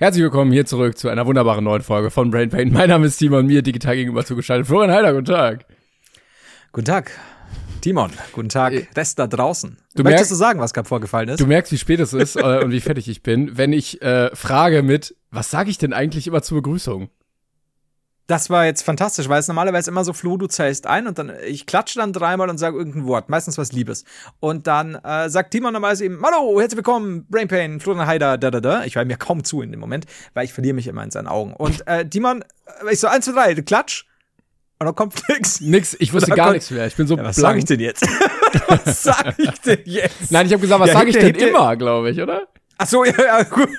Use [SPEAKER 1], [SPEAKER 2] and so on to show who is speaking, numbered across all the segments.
[SPEAKER 1] Herzlich willkommen hier zurück zu einer wunderbaren neuen Folge von Brain Pain. Mein Name ist Timon, mir digital gegenüber zugeschaltet. Florian Heider, guten Tag.
[SPEAKER 2] Guten Tag, Timon. Guten Tag, Rest da draußen.
[SPEAKER 1] Du
[SPEAKER 2] Möchtest
[SPEAKER 1] merkst-
[SPEAKER 2] du sagen, was gerade vorgefallen ist?
[SPEAKER 1] Du merkst, wie spät es ist äh, und wie fertig ich bin, wenn ich äh, frage mit, was sage ich denn eigentlich immer zur Begrüßung?
[SPEAKER 2] Das war jetzt fantastisch, weil es normalerweise immer so, Flo, du zählst ein und dann, ich klatsche dann dreimal und sage irgendein Wort, meistens was Liebes. Und dann äh, sagt Timon normalerweise eben, hallo, herzlich willkommen, Brain Pain, Florian Heider, da, da, da. Ich höre mir kaum zu in dem Moment, weil ich verliere mich immer in seinen Augen. Und äh, Timon, äh, ich so, eins, zwei, drei, klatsch. Und dann kommt nix.
[SPEAKER 1] Nix, ich wusste gar nichts mehr. Ich bin so
[SPEAKER 2] Ja, was
[SPEAKER 1] blank.
[SPEAKER 2] sag ich denn jetzt? was sag ich denn jetzt?
[SPEAKER 1] Nein, ich habe gesagt, was
[SPEAKER 2] Ja,
[SPEAKER 1] sage ich denn immer, glaube ich, oder?
[SPEAKER 2] Ach so, ja, ja, gut.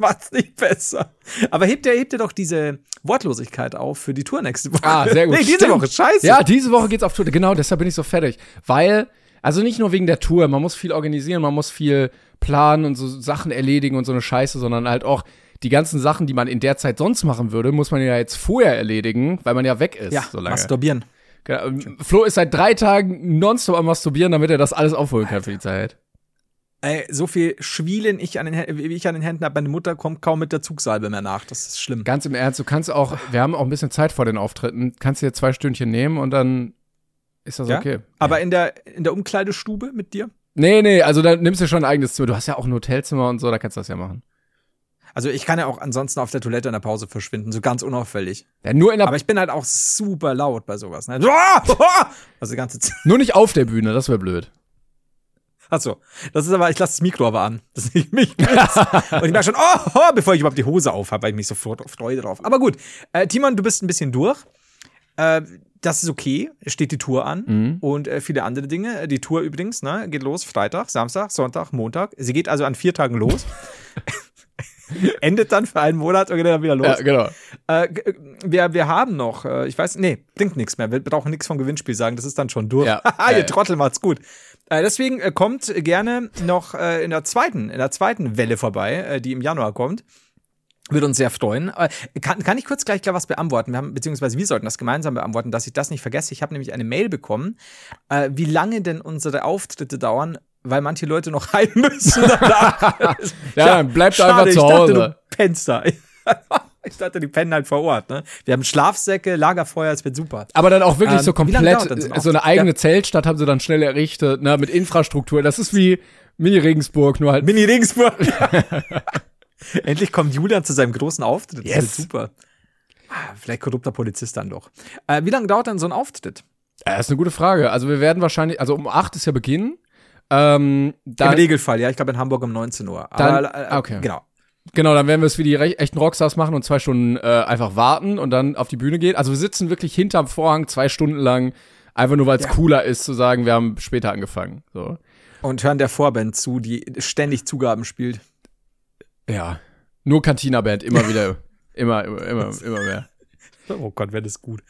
[SPEAKER 2] Macht's nicht besser. Aber hebt er, hebt er doch diese Wortlosigkeit auf für die Tour nächste Woche.
[SPEAKER 1] Ah, sehr gut.
[SPEAKER 2] Nee, diese
[SPEAKER 1] Stimmt.
[SPEAKER 2] Woche, scheiße.
[SPEAKER 1] Ja, diese Woche geht's auf Tour. Genau, deshalb bin ich so fertig. Weil, also nicht nur wegen der Tour, man muss viel organisieren, man muss viel planen und so Sachen erledigen und so eine Scheiße, sondern halt auch die ganzen Sachen, die man in der Zeit sonst machen würde, muss man ja jetzt vorher erledigen, weil man ja weg ist
[SPEAKER 2] ja
[SPEAKER 1] so lange.
[SPEAKER 2] masturbieren.
[SPEAKER 1] Genau. Ähm, Flo ist seit drei Tagen nonstop am Masturbieren, damit er das alles aufholen kann für die Zeit.
[SPEAKER 2] Ey, so viel Schwielen ich an den, wie ich an den Händen habe, meine Mutter kommt kaum mit der Zugsalbe mehr nach. Das ist schlimm.
[SPEAKER 1] Ganz im Ernst, du kannst auch, wir haben auch ein bisschen Zeit vor den Auftritten, kannst dir zwei Stündchen nehmen und dann ist das
[SPEAKER 2] Ja?
[SPEAKER 1] okay.
[SPEAKER 2] Aber in der, in der Umkleidestube mit dir?
[SPEAKER 1] Nee, nee, also da nimmst du schon ein eigenes Zimmer. Du hast ja auch ein Hotelzimmer und so, da kannst du das ja machen.
[SPEAKER 2] Also ich kann ja auch ansonsten auf der Toilette in der Pause verschwinden, so ganz unauffällig.
[SPEAKER 1] Ja, nur, in der,
[SPEAKER 2] Aber ich bin halt auch super laut bei sowas. Ne? Also die ganze Zeit.
[SPEAKER 1] nur nicht auf der Bühne, das wäre blöd.
[SPEAKER 2] Achso, das ist aber, ich lasse das Mikro aber an, dass ich mich und ich merke schon, oh, oh, bevor ich überhaupt die Hose auf habe, weil ich mich sofort freue drauf. Aber gut, äh, Timon, du bist ein bisschen durch. Äh, das ist okay, steht die Tour an
[SPEAKER 1] Mhm.
[SPEAKER 2] und äh, viele andere Dinge. Die Tour übrigens, ne, geht los Freitag, Samstag, Sonntag, Montag. Sie geht also an vier Tagen los. Endet dann für einen Monat und geht dann wieder los.
[SPEAKER 1] Ja, genau.
[SPEAKER 2] Äh, äh, wir, wir haben noch, äh, ich weiß, nee, bringt nichts mehr. Wir brauchen nichts vom Gewinnspiel sagen, das ist dann schon durch.
[SPEAKER 1] Ja. Ja,
[SPEAKER 2] ihr. Trottel macht's gut. Äh, deswegen äh, kommt gerne noch äh, in der zweiten, in der zweiten Welle vorbei, die im Januar kommt. Würde uns sehr freuen. Kann, kann ich kurz gleich klar was beantworten? Wir haben, beziehungsweise wir sollten das gemeinsam beantworten, dass ich das nicht vergesse. Ich habe nämlich eine Mail bekommen, äh, wie lange denn unsere Auftritte dauern, weil manche Leute noch heim müssen danach.
[SPEAKER 1] Ja, dann bleibt
[SPEAKER 2] schade,
[SPEAKER 1] einfach zu
[SPEAKER 2] ich dachte,
[SPEAKER 1] Hause.
[SPEAKER 2] du pennst da. Ich dachte, die pennen halt vor Ort. Ne? Wir haben Schlafsäcke, Lagerfeuer, es wird super.
[SPEAKER 1] Aber dann auch wirklich
[SPEAKER 2] Ähm,
[SPEAKER 1] so komplett,
[SPEAKER 2] so ein
[SPEAKER 1] so eine eigene
[SPEAKER 2] Ja.
[SPEAKER 1] Zeltstadt haben sie dann schnell errichtet, ne, mit Infrastruktur. Das ist wie Mini-Regensburg, nur halt.
[SPEAKER 2] Mini Regensburg. Endlich kommt Julian zu seinem großen Auftritt. Das
[SPEAKER 1] Yes.
[SPEAKER 2] wird super. Ah, Vielleicht korrupter Polizist dann doch. Äh, wie lange dauert denn so ein Auftritt?
[SPEAKER 1] Ja, ist eine gute Frage. Also wir werden wahrscheinlich, also um 8 ist ja Beginn. Ähm, dann,
[SPEAKER 2] Im Regelfall, ja. Ich glaube in Hamburg um 19 Uhr.
[SPEAKER 1] Dann-
[SPEAKER 2] Aber, äh,
[SPEAKER 1] okay.
[SPEAKER 2] Genau.
[SPEAKER 1] Genau, dann werden wir es wie die echten Rockstars machen und zwei Stunden äh, einfach warten und dann auf die Bühne gehen. Also wir sitzen wirklich hinterm Vorhang zwei Stunden lang, einfach nur weil es
[SPEAKER 2] Ja.
[SPEAKER 1] cooler ist zu sagen, wir haben später angefangen. So.
[SPEAKER 2] Und hören der Vorband zu, die ständig Zugaben spielt.
[SPEAKER 1] Ja. Nur Cantina-Band, immer wieder, immer, immer, immer, immer mehr.
[SPEAKER 2] Oh Gott, wäre das gut.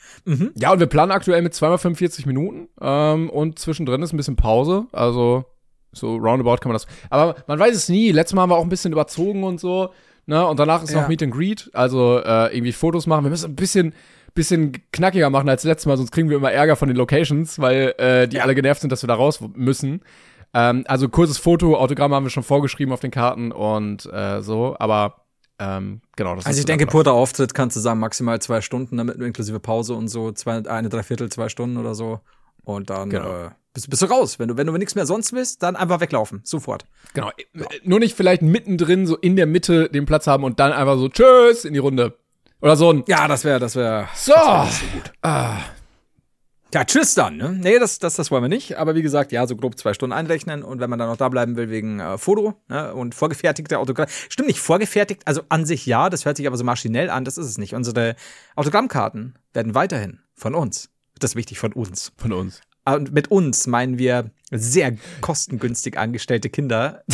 [SPEAKER 1] Ja, und wir planen aktuell mit zweimal 45 Minuten ähm, und zwischendrin ist ein bisschen Pause. Also so roundabout kann man das. Aber man weiß es nie. Letztes Mal haben wir auch ein bisschen überzogen und so. Ne? Und danach ist
[SPEAKER 2] Ja.
[SPEAKER 1] noch Meet and Greet. Also äh, irgendwie Fotos machen. Wir müssen ein bisschen, bisschen knackiger machen als letztes Mal, sonst kriegen wir immer Ärger von den Locations, weil äh, die alle genervt sind, dass wir da raus müssen. Ähm, also kurzes Foto, Autogramm haben wir schon vorgeschrieben auf den Karten und äh, so. Aber ähm, genau, das
[SPEAKER 2] Also
[SPEAKER 1] ist
[SPEAKER 2] ich denke, purer Auftritt kann zusammen maximal zwei Stunden, damit inklusive Pause und so, zwei, eine, dreiviertel, zwei Stunden oder so. Und dann
[SPEAKER 1] Genau.
[SPEAKER 2] äh, bist, bist du raus. Wenn du, wenn du nichts mehr sonst willst, dann einfach weglaufen. Sofort.
[SPEAKER 1] Genau. Äh, Nur nicht vielleicht mittendrin, so in der Mitte den Platz haben und dann einfach so Tschüss in die Runde. Oder so ein
[SPEAKER 2] Ja, das wäre, das wäre.
[SPEAKER 1] So. Ah,
[SPEAKER 2] Ja, tschüss dann. Ne? Nee, das, das, das wollen wir nicht. Aber wie gesagt, ja, so grob zwei Stunden einrechnen. Und wenn man dann noch da bleiben will wegen äh, Foto ne? und vorgefertigte Autogramm. Stimmt nicht, vorgefertigt, also an sich ja, das hört sich aber so maschinell an, das ist es nicht. Unsere Autogrammkarten werden weiterhin von uns. Das ist wichtig, von uns.
[SPEAKER 1] von uns.
[SPEAKER 2] Und mit uns meinen wir sehr kostengünstig angestellte Kinder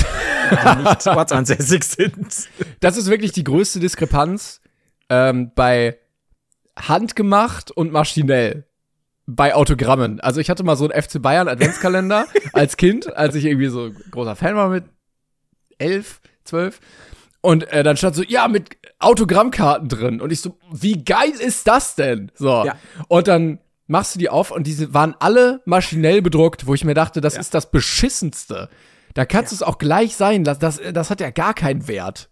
[SPEAKER 2] die nicht ortsansässig sind.
[SPEAKER 1] Das ist wirklich die größte Diskrepanz ähm, bei handgemacht und maschinell. Bei Autogrammen. Also ich hatte mal so einen FC Bayern Adventskalender als Kind, als ich irgendwie so großer Fan war mit elf, zwölf. Und äh, dann stand so, ja, mit Autogrammkarten drin. Und ich so, wie geil ist das denn? So.
[SPEAKER 2] Ja.
[SPEAKER 1] Und dann machst du die auf und diese waren alle maschinell bedruckt, wo ich mir dachte, das ist das Beschissenste. Da kannst du es auch gleich sein. Das, das, das hat ja gar keinen Wert.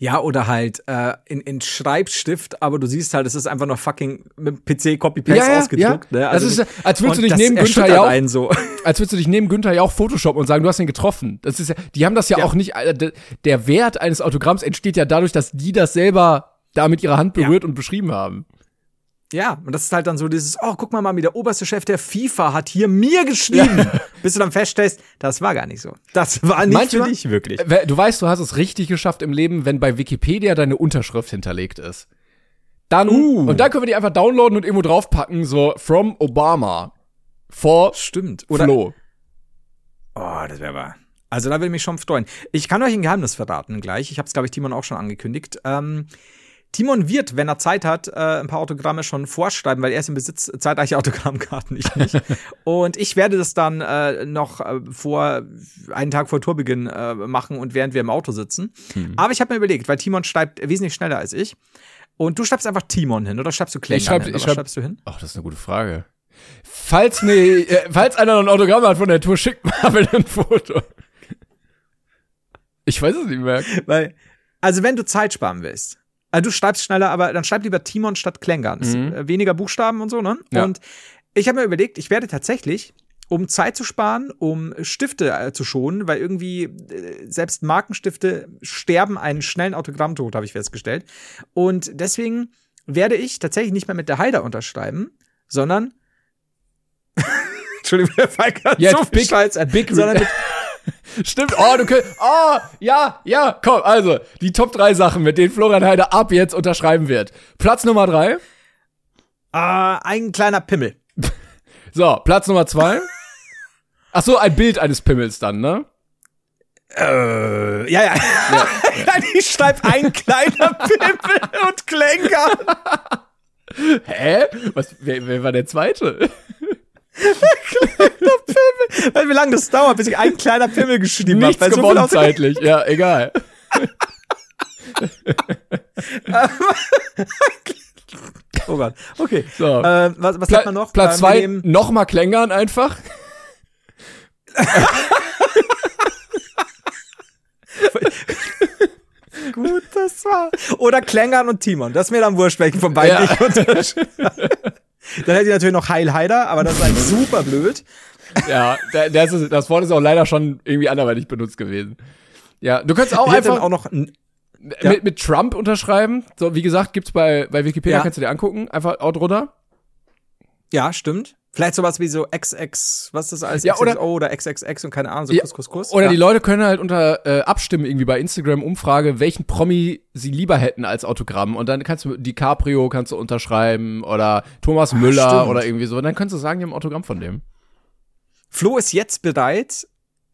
[SPEAKER 2] Ja, oder halt äh, in, in Schreibstift, aber du siehst halt, es ist einfach noch fucking mit PC Copy-Paste
[SPEAKER 1] Ja, ja,
[SPEAKER 2] ausgedruckt.
[SPEAKER 1] ja.
[SPEAKER 2] Ne?
[SPEAKER 1] Das ist, als würdest du dich neben Günther Jauch,
[SPEAKER 2] einen so.
[SPEAKER 1] als würdest du dich neben Günther Jauch Photoshop und sagen, du hast ihn getroffen. Das ist ja, die haben das ja,
[SPEAKER 2] Ja.
[SPEAKER 1] auch nicht, äh, der Wert eines Autogramms entsteht ja dadurch, dass die das selber da mit ihrer Hand
[SPEAKER 2] Ja.
[SPEAKER 1] berührt und beschrieben haben.
[SPEAKER 2] Ja, und das ist halt dann so dieses, oh, guck mal, Mami, der oberste Chef der FIFA hat hier mir geschrieben. Bis du dann feststellst, das war gar nicht so. Das war nicht
[SPEAKER 1] Manchmal-
[SPEAKER 2] für dich wirklich.
[SPEAKER 1] Du weißt, du hast es richtig geschafft im Leben, wenn bei Wikipedia deine Unterschrift hinterlegt ist. Dann,
[SPEAKER 2] Uh.
[SPEAKER 1] und dann können wir die einfach downloaden und irgendwo draufpacken, so, from Obama. For
[SPEAKER 2] Stimmt. Oder,
[SPEAKER 1] Flo.
[SPEAKER 2] oh, das wäre wahr. Also da würde ich mich schon freuen. Ich kann euch ein Geheimnis verraten gleich. Ich habe es, glaube ich, Timon auch schon angekündigt. Ähm, Timon wird, wenn er Zeit hat, äh, ein paar Autogramme schon vorschreiben, weil er ist im Besitz zahlreicher Autogrammkarten, ich nicht. und ich werde das dann äh, noch äh, vor einen Tag vor Tourbeginn äh, machen und während wir im Auto sitzen. Aber ich habe mir überlegt, weil Timon schreibt wesentlich schneller als ich. Und du schreibst einfach Timon hin oder schreibst du Klängern
[SPEAKER 1] Ich schreib-
[SPEAKER 2] hin?
[SPEAKER 1] ich schreib-
[SPEAKER 2] schreibst du hin?
[SPEAKER 1] Ach, das ist eine gute Frage. Falls, ne, äh, falls einer noch ein Autogramm hat von der Tour, schickt bitte ein Foto. Ich weiß es nicht mehr.
[SPEAKER 2] Weil, also wenn du Zeit sparen willst, also du schreibst schneller, aber dann schreib lieber Timon statt Klängern.
[SPEAKER 1] Mhm.
[SPEAKER 2] äh, Weniger Buchstaben und so, ne?
[SPEAKER 1] Ja.
[SPEAKER 2] Und ich habe mir überlegt, ich werde tatsächlich, um Zeit zu sparen, um Stifte äh, zu schonen, weil irgendwie äh, selbst Markenstifte sterben einen schnellen Autogrammtod, habe ich festgestellt. Und deswegen werde ich tatsächlich nicht mehr mit der Haider unterschreiben, sondern Entschuldigung, der Falk hat
[SPEAKER 1] Jetzt
[SPEAKER 2] so viel
[SPEAKER 1] big-
[SPEAKER 2] Scheiß,
[SPEAKER 1] big-
[SPEAKER 2] sondern mit
[SPEAKER 1] Stimmt, oh, du könnt, oh, ja, ja, komm, also, die Top 3 Sachen, mit denen Florian Heider ab jetzt unterschreiben wird. Platz Nummer 3.
[SPEAKER 2] äh, ein kleiner Pimmel.
[SPEAKER 1] So, Platz Nummer 2. Ach so, ein Bild eines Pimmels dann, ne?
[SPEAKER 2] Äh, ja, ja. Nein, ich schreibe ein kleiner Pimmel und Klenker.
[SPEAKER 1] Hä? Was, wer, wer war der zweite?
[SPEAKER 2] Weil wie lange das dauert, bis ich ein kleiner Pimmel geschrieben habe.
[SPEAKER 1] Nichts gewonnen zeitlich, ja, egal.
[SPEAKER 2] Oh Gott. Okay.
[SPEAKER 1] So.
[SPEAKER 2] Äh, was was
[SPEAKER 1] Pla
[SPEAKER 2] hat man noch?
[SPEAKER 1] Platz
[SPEAKER 2] Äh,
[SPEAKER 1] zwei,
[SPEAKER 2] wir nehmen-
[SPEAKER 1] noch mal Klängern einfach.
[SPEAKER 2] Gut, das war. Oder Klängern und Timon. Das ist mir dann wurscht, welchen von beiden
[SPEAKER 1] Ja.
[SPEAKER 2] ich unterschreibe. Dann hätte ich natürlich noch Heil Heider, aber das ist halt super blöd.
[SPEAKER 1] Ja, der ist, das Wort ist auch leider schon irgendwie anderweitig benutzt gewesen. Ja, du kannst auch
[SPEAKER 2] Ich
[SPEAKER 1] einfach
[SPEAKER 2] auch noch ja.
[SPEAKER 1] mit, mit Trump unterschreiben. So, wie gesagt, gibt's bei, bei Wikipedia,
[SPEAKER 2] Ja.
[SPEAKER 1] kannst du dir angucken. Einfach out drunter.
[SPEAKER 2] Ja, stimmt. Vielleicht sowas wie so XX, was ist das alles?
[SPEAKER 1] Ja, oder-
[SPEAKER 2] XXO oder XXX und keine Ahnung, so
[SPEAKER 1] Ja,
[SPEAKER 2] Kuss, Kuss, Kuss.
[SPEAKER 1] Oder
[SPEAKER 2] ja.
[SPEAKER 1] die Leute können halt unter äh, abstimmen irgendwie bei Instagram Umfrage, welchen Promi sie lieber hätten als Autogramm und dann kannst du DiCaprio kannst du unterschreiben oder Thomas Müller
[SPEAKER 2] Ah,
[SPEAKER 1] oder irgendwie so und dann kannst du sagen, die haben ein Autogramm von dem.
[SPEAKER 2] Flo ist jetzt bereit,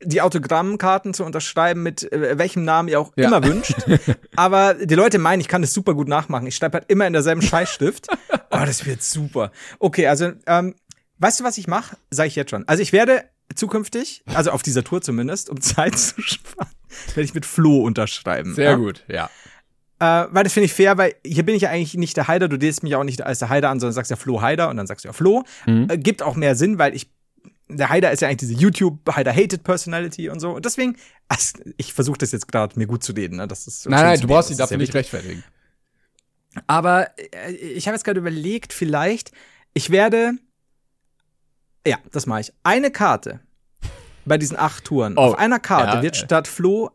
[SPEAKER 2] die Autogrammkarten zu unterschreiben mit äh, welchem Namen ihr auch
[SPEAKER 1] Ja.
[SPEAKER 2] immer wünscht. Aber die Leute meinen, ich kann das super gut nachmachen. Ich schreibe halt immer in derselben Scheißstift. Oh, das wird super. Okay, also ähm, weißt du, was ich mache? Sag ich jetzt schon. Also ich werde zukünftig, also auf dieser Tour zumindest, um Zeit zu sparen, werde ich mit Flo unterschreiben.
[SPEAKER 1] Sehr
[SPEAKER 2] ja?
[SPEAKER 1] gut, ja.
[SPEAKER 2] Äh, weil das finde ich fair, weil hier bin ich ja eigentlich nicht der Heider, du lädst mich auch nicht als der Heider an, sondern sagst ja Flo Heider und dann sagst du ja Flo.
[SPEAKER 1] Mhm.
[SPEAKER 2] Äh, gibt auch mehr Sinn, weil ich der Heider ist ja eigentlich diese YouTube Heider hated Personality und so und deswegen also, ich versuche das jetzt gerade mir gut zu reden, ne? Das ist
[SPEAKER 1] Nein, nein, du brauchst dich dafür nicht rechtfertigen.
[SPEAKER 2] Aber äh, ich habe jetzt gerade überlegt, vielleicht ich werde ja, das mache ich. Eine Karte bei diesen acht Touren.
[SPEAKER 1] Oh,
[SPEAKER 2] Auf einer Karte
[SPEAKER 1] ja,
[SPEAKER 2] wird
[SPEAKER 1] ja.
[SPEAKER 2] statt Flo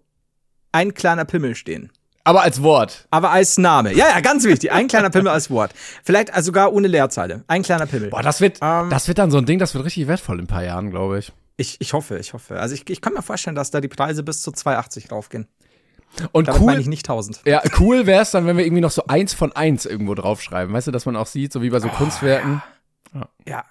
[SPEAKER 2] ein kleiner Pimmel stehen.
[SPEAKER 1] Aber als Wort.
[SPEAKER 2] Aber als Name. Ja, ja, ganz wichtig. Ein kleiner Pimmel als Wort. Vielleicht also sogar ohne Leerzeile. Ein kleiner Pimmel.
[SPEAKER 1] Boah, das wird,
[SPEAKER 2] Ähm.
[SPEAKER 1] das wird dann so ein Ding, das wird richtig wertvoll in ein paar Jahren, glaube ich.
[SPEAKER 2] Ich, ich hoffe, ich hoffe. Also ich, ich kann mir vorstellen, dass da die Preise bis zu 2,80 raufgehen.
[SPEAKER 1] Und
[SPEAKER 2] Damit
[SPEAKER 1] cool,
[SPEAKER 2] ich nicht 1000.
[SPEAKER 1] ja, cool wäre es dann, wenn wir irgendwie noch so eins von eins irgendwo draufschreiben. Weißt du, dass man auch sieht, so wie bei so Kunstwerken.
[SPEAKER 2] Ja.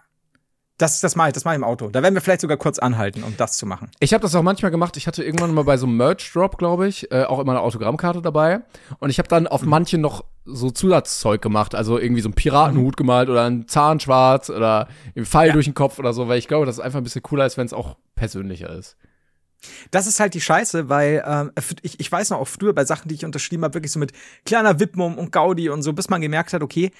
[SPEAKER 2] Das, das mache ich, das mache ich im Auto. Da werden wir vielleicht sogar kurz anhalten, um das zu machen.
[SPEAKER 1] Ich habe das auch manchmal gemacht. Ich hatte irgendwann mal bei so einem Merch-Drop, glaube ich, äh, auch immer eine Autogrammkarte dabei. Und ich habe dann auf manche noch so Zusatzzeug gemacht. Also irgendwie so einen Piratenhut gemalt oder ein Zahnschwarz oder einen Pfeil
[SPEAKER 2] Ja.
[SPEAKER 1] durch den Kopf oder so, weil ich glaube, dass es einfach ein bisschen cooler ist, wenn es auch persönlicher ist.
[SPEAKER 2] Das ist halt die Scheiße, weil ähm, ich, ich weiß noch auch früher bei Sachen, die ich unterschrieben habe, wirklich so mit kleiner Widmung und Gaudi und so, bis man gemerkt hat, okay,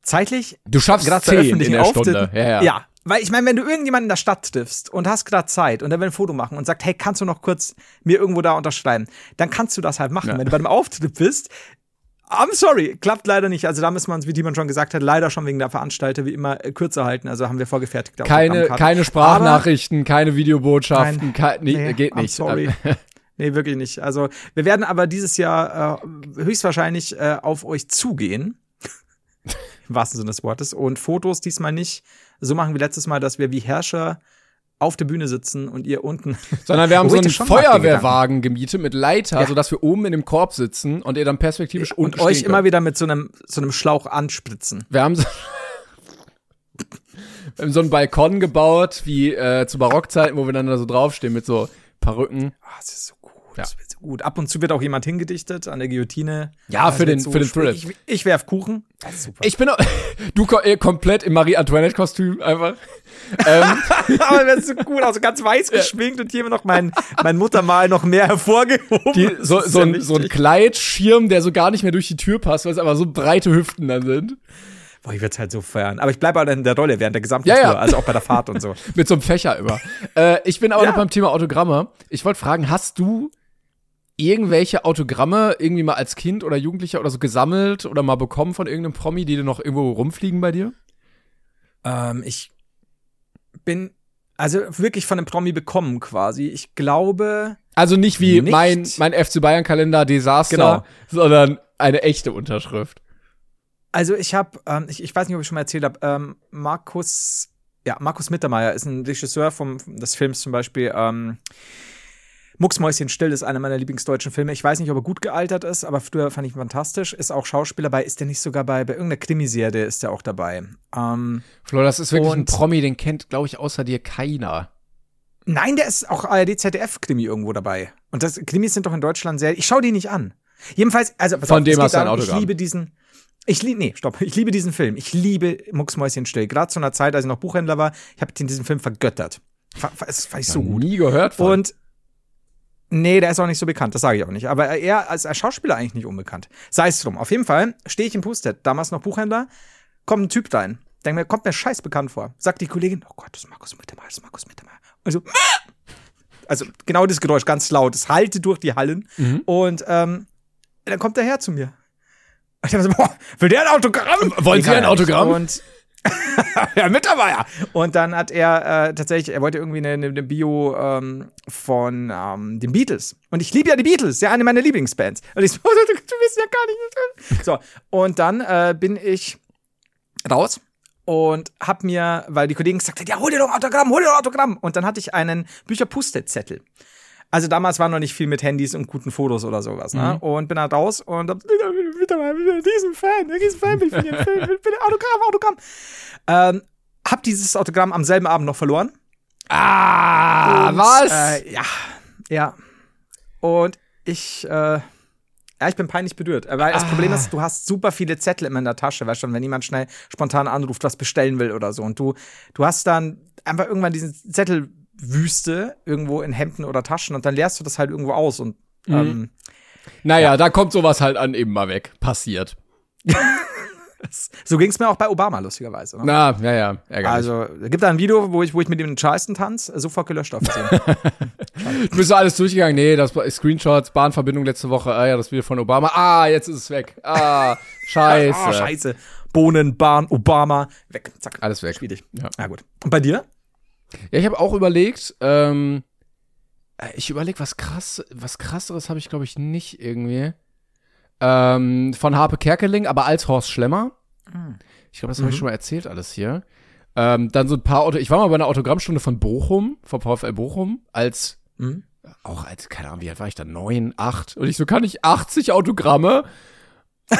[SPEAKER 2] zeitlich
[SPEAKER 1] Du schaffst
[SPEAKER 2] gerade öffentlichen
[SPEAKER 1] in der Stunde. Ja, ja.
[SPEAKER 2] ja. Weil ich meine, wenn du irgendjemanden in der Stadt triffst und hast gerade Zeit und der will ein Foto machen und sagt, hey, kannst du noch kurz mir irgendwo da unterschreiben, dann kannst du das halt machen.
[SPEAKER 1] Ja.
[SPEAKER 2] Wenn du bei einem Auftritt bist, I'm sorry, klappt leider nicht. Also da müssen wir uns, wie Timon schon gesagt hat, leider schon wegen der Veranstalter wie immer äh, kürzer halten. Also haben wir vorgefertigte
[SPEAKER 1] Keine, keine Sprachnachrichten, keine Videobotschaften, kein, nee,
[SPEAKER 2] Nee,
[SPEAKER 1] geht
[SPEAKER 2] I'm
[SPEAKER 1] nicht.
[SPEAKER 2] sorry. Nee, wirklich nicht. Also, wir werden aber dieses Jahr äh, höchstwahrscheinlich äh, auf euch zugehen. Im wahrsten Sinne des Wortes. Und Fotos diesmal nicht so machen wie letztes Mal, dass wir wie Herrscher auf der Bühne sitzen und ihr unten.
[SPEAKER 1] Sondern wir haben so einen Feuerwehrwagen gemietet mit Leiter,
[SPEAKER 2] Ja.
[SPEAKER 1] soda's wir oben in dem Korb sitzen und ihr dann perspektivisch
[SPEAKER 2] und
[SPEAKER 1] unten
[SPEAKER 2] euch
[SPEAKER 1] stehen
[SPEAKER 2] immer wieder mit so einem, so einem Schlauch anspritzen.
[SPEAKER 1] Wir haben so, wir haben so einen Balkon gebaut, wie äh, zu Barockzeiten, wo wir dann da so draufstehen mit so Perücken.
[SPEAKER 2] Ah, das ist so gut. So gut. Ab und zu wird auch jemand hingedichtet an der Guillotine.
[SPEAKER 1] Ja,
[SPEAKER 2] Das
[SPEAKER 1] für den- für den. Thrill.
[SPEAKER 2] Ich, ich werf Kuchen. Das ist super.
[SPEAKER 1] Ich bin auch, du äh, komplett im Marie-Antoinette-Kostüm einfach. ähm,
[SPEAKER 2] Aber das ist so gut, also ganz weiß geschminkt und hier noch mein, mein Muttermal noch mehr hervorgehoben.
[SPEAKER 1] die, so, so,
[SPEAKER 2] ja
[SPEAKER 1] ein, so ein. Kleidschirm, der so gar nicht mehr durch die Tür passt, weil es aber so breite Hüften dann sind.
[SPEAKER 2] Boah, ich würde halt so feiern. Aber ich bleibe halt in der Rolle während der gesamten
[SPEAKER 1] Ja, ja.
[SPEAKER 2] Tour, also auch bei der Fahrt und so.
[SPEAKER 1] Mit so einem Fächer immer. äh, ich bin aber
[SPEAKER 2] Ja.
[SPEAKER 1] noch beim Thema Autogramme. Ich wollte fragen, hast du irgendwelche Autogramme irgendwie mal als Kind oder Jugendlicher oder so gesammelt oder mal bekommen von irgendeinem Promi, die noch irgendwo rumfliegen bei dir?
[SPEAKER 2] ähm, ich bin also wirklich von einem Promi bekommen quasi. Ich glaube,
[SPEAKER 1] Also nicht wie
[SPEAKER 2] Nicht.
[SPEAKER 1] mein, mein FC Bayern Kalender Desaster,
[SPEAKER 2] Genau.
[SPEAKER 1] sondern eine echte Unterschrift.
[SPEAKER 2] also ich habe, ähm, ich, ich weiß nicht, ob ich schon mal erzählt habe, ähm, Markus, ja, Markus Mittermeier ist ein Regisseur vom, des Films zum Beispiel, ähm, Mucksmäuschen still ist einer meiner Lieblingsdeutschen Filme. Ich weiß nicht, ob er gut gealtert ist, aber früher fand ich ihn fantastisch. Ist auch Schauspieler bei, ist der nicht sogar bei, bei irgendeiner Krimiserie ist der auch dabei. Ähm,
[SPEAKER 1] Flo, das ist wirklich ein Promi, den kennt, glaube ich, außer dir keiner.
[SPEAKER 2] Nein, der ist auch ARD ZDF-Krimi irgendwo dabei. Und das Krimis sind doch in Deutschland sehr. Ich schaue die nicht an. Jedenfalls, also pass
[SPEAKER 1] Von
[SPEAKER 2] auf,
[SPEAKER 1] dem hast du ein Autogramm.
[SPEAKER 2] Ich liebe diesen. Ich liebe, nee, stopp. Ich liebe diesen Film. Ich liebe Mucksmäuschen still. Gerade zu einer Zeit, als ich noch Buchhändler war, ich habe diesen Film vergöttert. Fa- Das fand ich so gut.
[SPEAKER 1] Nie gehört von.
[SPEAKER 2] Und nee, der ist auch nicht so bekannt, das sage ich auch nicht. Aber er als, als Schauspieler eigentlich nicht unbekannt. Sei es drum. Auf jeden Fall stehe ich im Pustet, damals noch Buchhändler, kommt ein Typ rein. Denk mir, kommt mir scheiß bekannt vor. Sagt die Kollegin, oh Gott, das ist Markus Mittermeier, das ist Markus Mittermeier. Also, also genau das Geräusch, ganz laut. Es hallte durch die Hallen.
[SPEAKER 1] Mhm.
[SPEAKER 2] Und ähm, dann kommt er her zu mir. Und ich hab so, boah, will der ein Autogramm?
[SPEAKER 1] Wollen Sie ein. Autogramm?
[SPEAKER 2] Und ja, Mittermeier. Und dann hat er äh, tatsächlich, er wollte irgendwie eine, eine Bio ähm, von ähm, den Beatles. Und ich liebe ja die Beatles, ja, eine meiner Lieblingsbands. Und ich so, du, du bist ja gar nicht. So, und dann äh, bin ich raus und hab mir, weil die Kollegen gesagt haben, ja, hol dir doch ein Autogramm, hol dir doch ein Autogramm. Und dann hatte ich einen Bücher-Pustet-Zettel. Also damals war noch nicht viel mit Handys und guten Fotos oder sowas, ne? Und bin halt raus und hab, bitte, bitte mal, diesen Fan, diesen Fan bin ich für den Film, bitte, Autogramm, Autogramm. Ähm, hab dieses Autogramm am selben Abend noch verloren.
[SPEAKER 1] ah,
[SPEAKER 2] Und,
[SPEAKER 1] was?
[SPEAKER 2] Äh, ja, ja. Und ich, äh, ja, ich bin peinlich berührt. Weil das Problem ist, du hast super viele Zettel immer in der Tasche, weißt schon, wenn jemand schnell spontan anruft, was bestellen will oder so. Und du, du hast dann einfach irgendwann diesen Zettelwüste irgendwo in Hemden oder Taschen und dann leerst du das halt irgendwo aus und ähm,
[SPEAKER 1] naja, da kommt sowas halt an eben mal weg. Passiert.
[SPEAKER 2] so ging es mir auch bei Obama, lustigerweise. Ne?
[SPEAKER 1] Na, ja, ja, ärgerlich.
[SPEAKER 2] Also, es gibt da ein Video, wo ich, wo ich mit dem Charleston tanz, sofort gelöscht auf.
[SPEAKER 1] Du bist so alles durchgegangen. Nee, das war Screenshots, Bahnverbindung letzte Woche. Ah ja, das Video von Obama. Ah, jetzt ist es weg. Ah, scheiße.
[SPEAKER 2] Ah, scheiße. Bohnen, Bahn, Obama, weg, zack.
[SPEAKER 1] Alles weg.
[SPEAKER 2] Schwierig.
[SPEAKER 1] Ja.
[SPEAKER 2] Na gut. Und bei dir?
[SPEAKER 1] Ja, ich habe auch überlegt, ähm, äh, ich überlege, was krass, was krasseres habe ich, glaube ich, nicht irgendwie. Ähm, von Harpe Kerkeling, aber als Horst Schlemmer. Ich glaube, das habe ich schon mal erzählt, alles hier. Ähm, dann so ein paar Auto. Ich war mal bei einer Autogrammstunde von Bochum, von VfL Bochum, als
[SPEAKER 2] Mhm.
[SPEAKER 1] auch als, keine Ahnung, wie alt war ich da? Neun, acht. Und ich so, kann ich 80 Autogramme?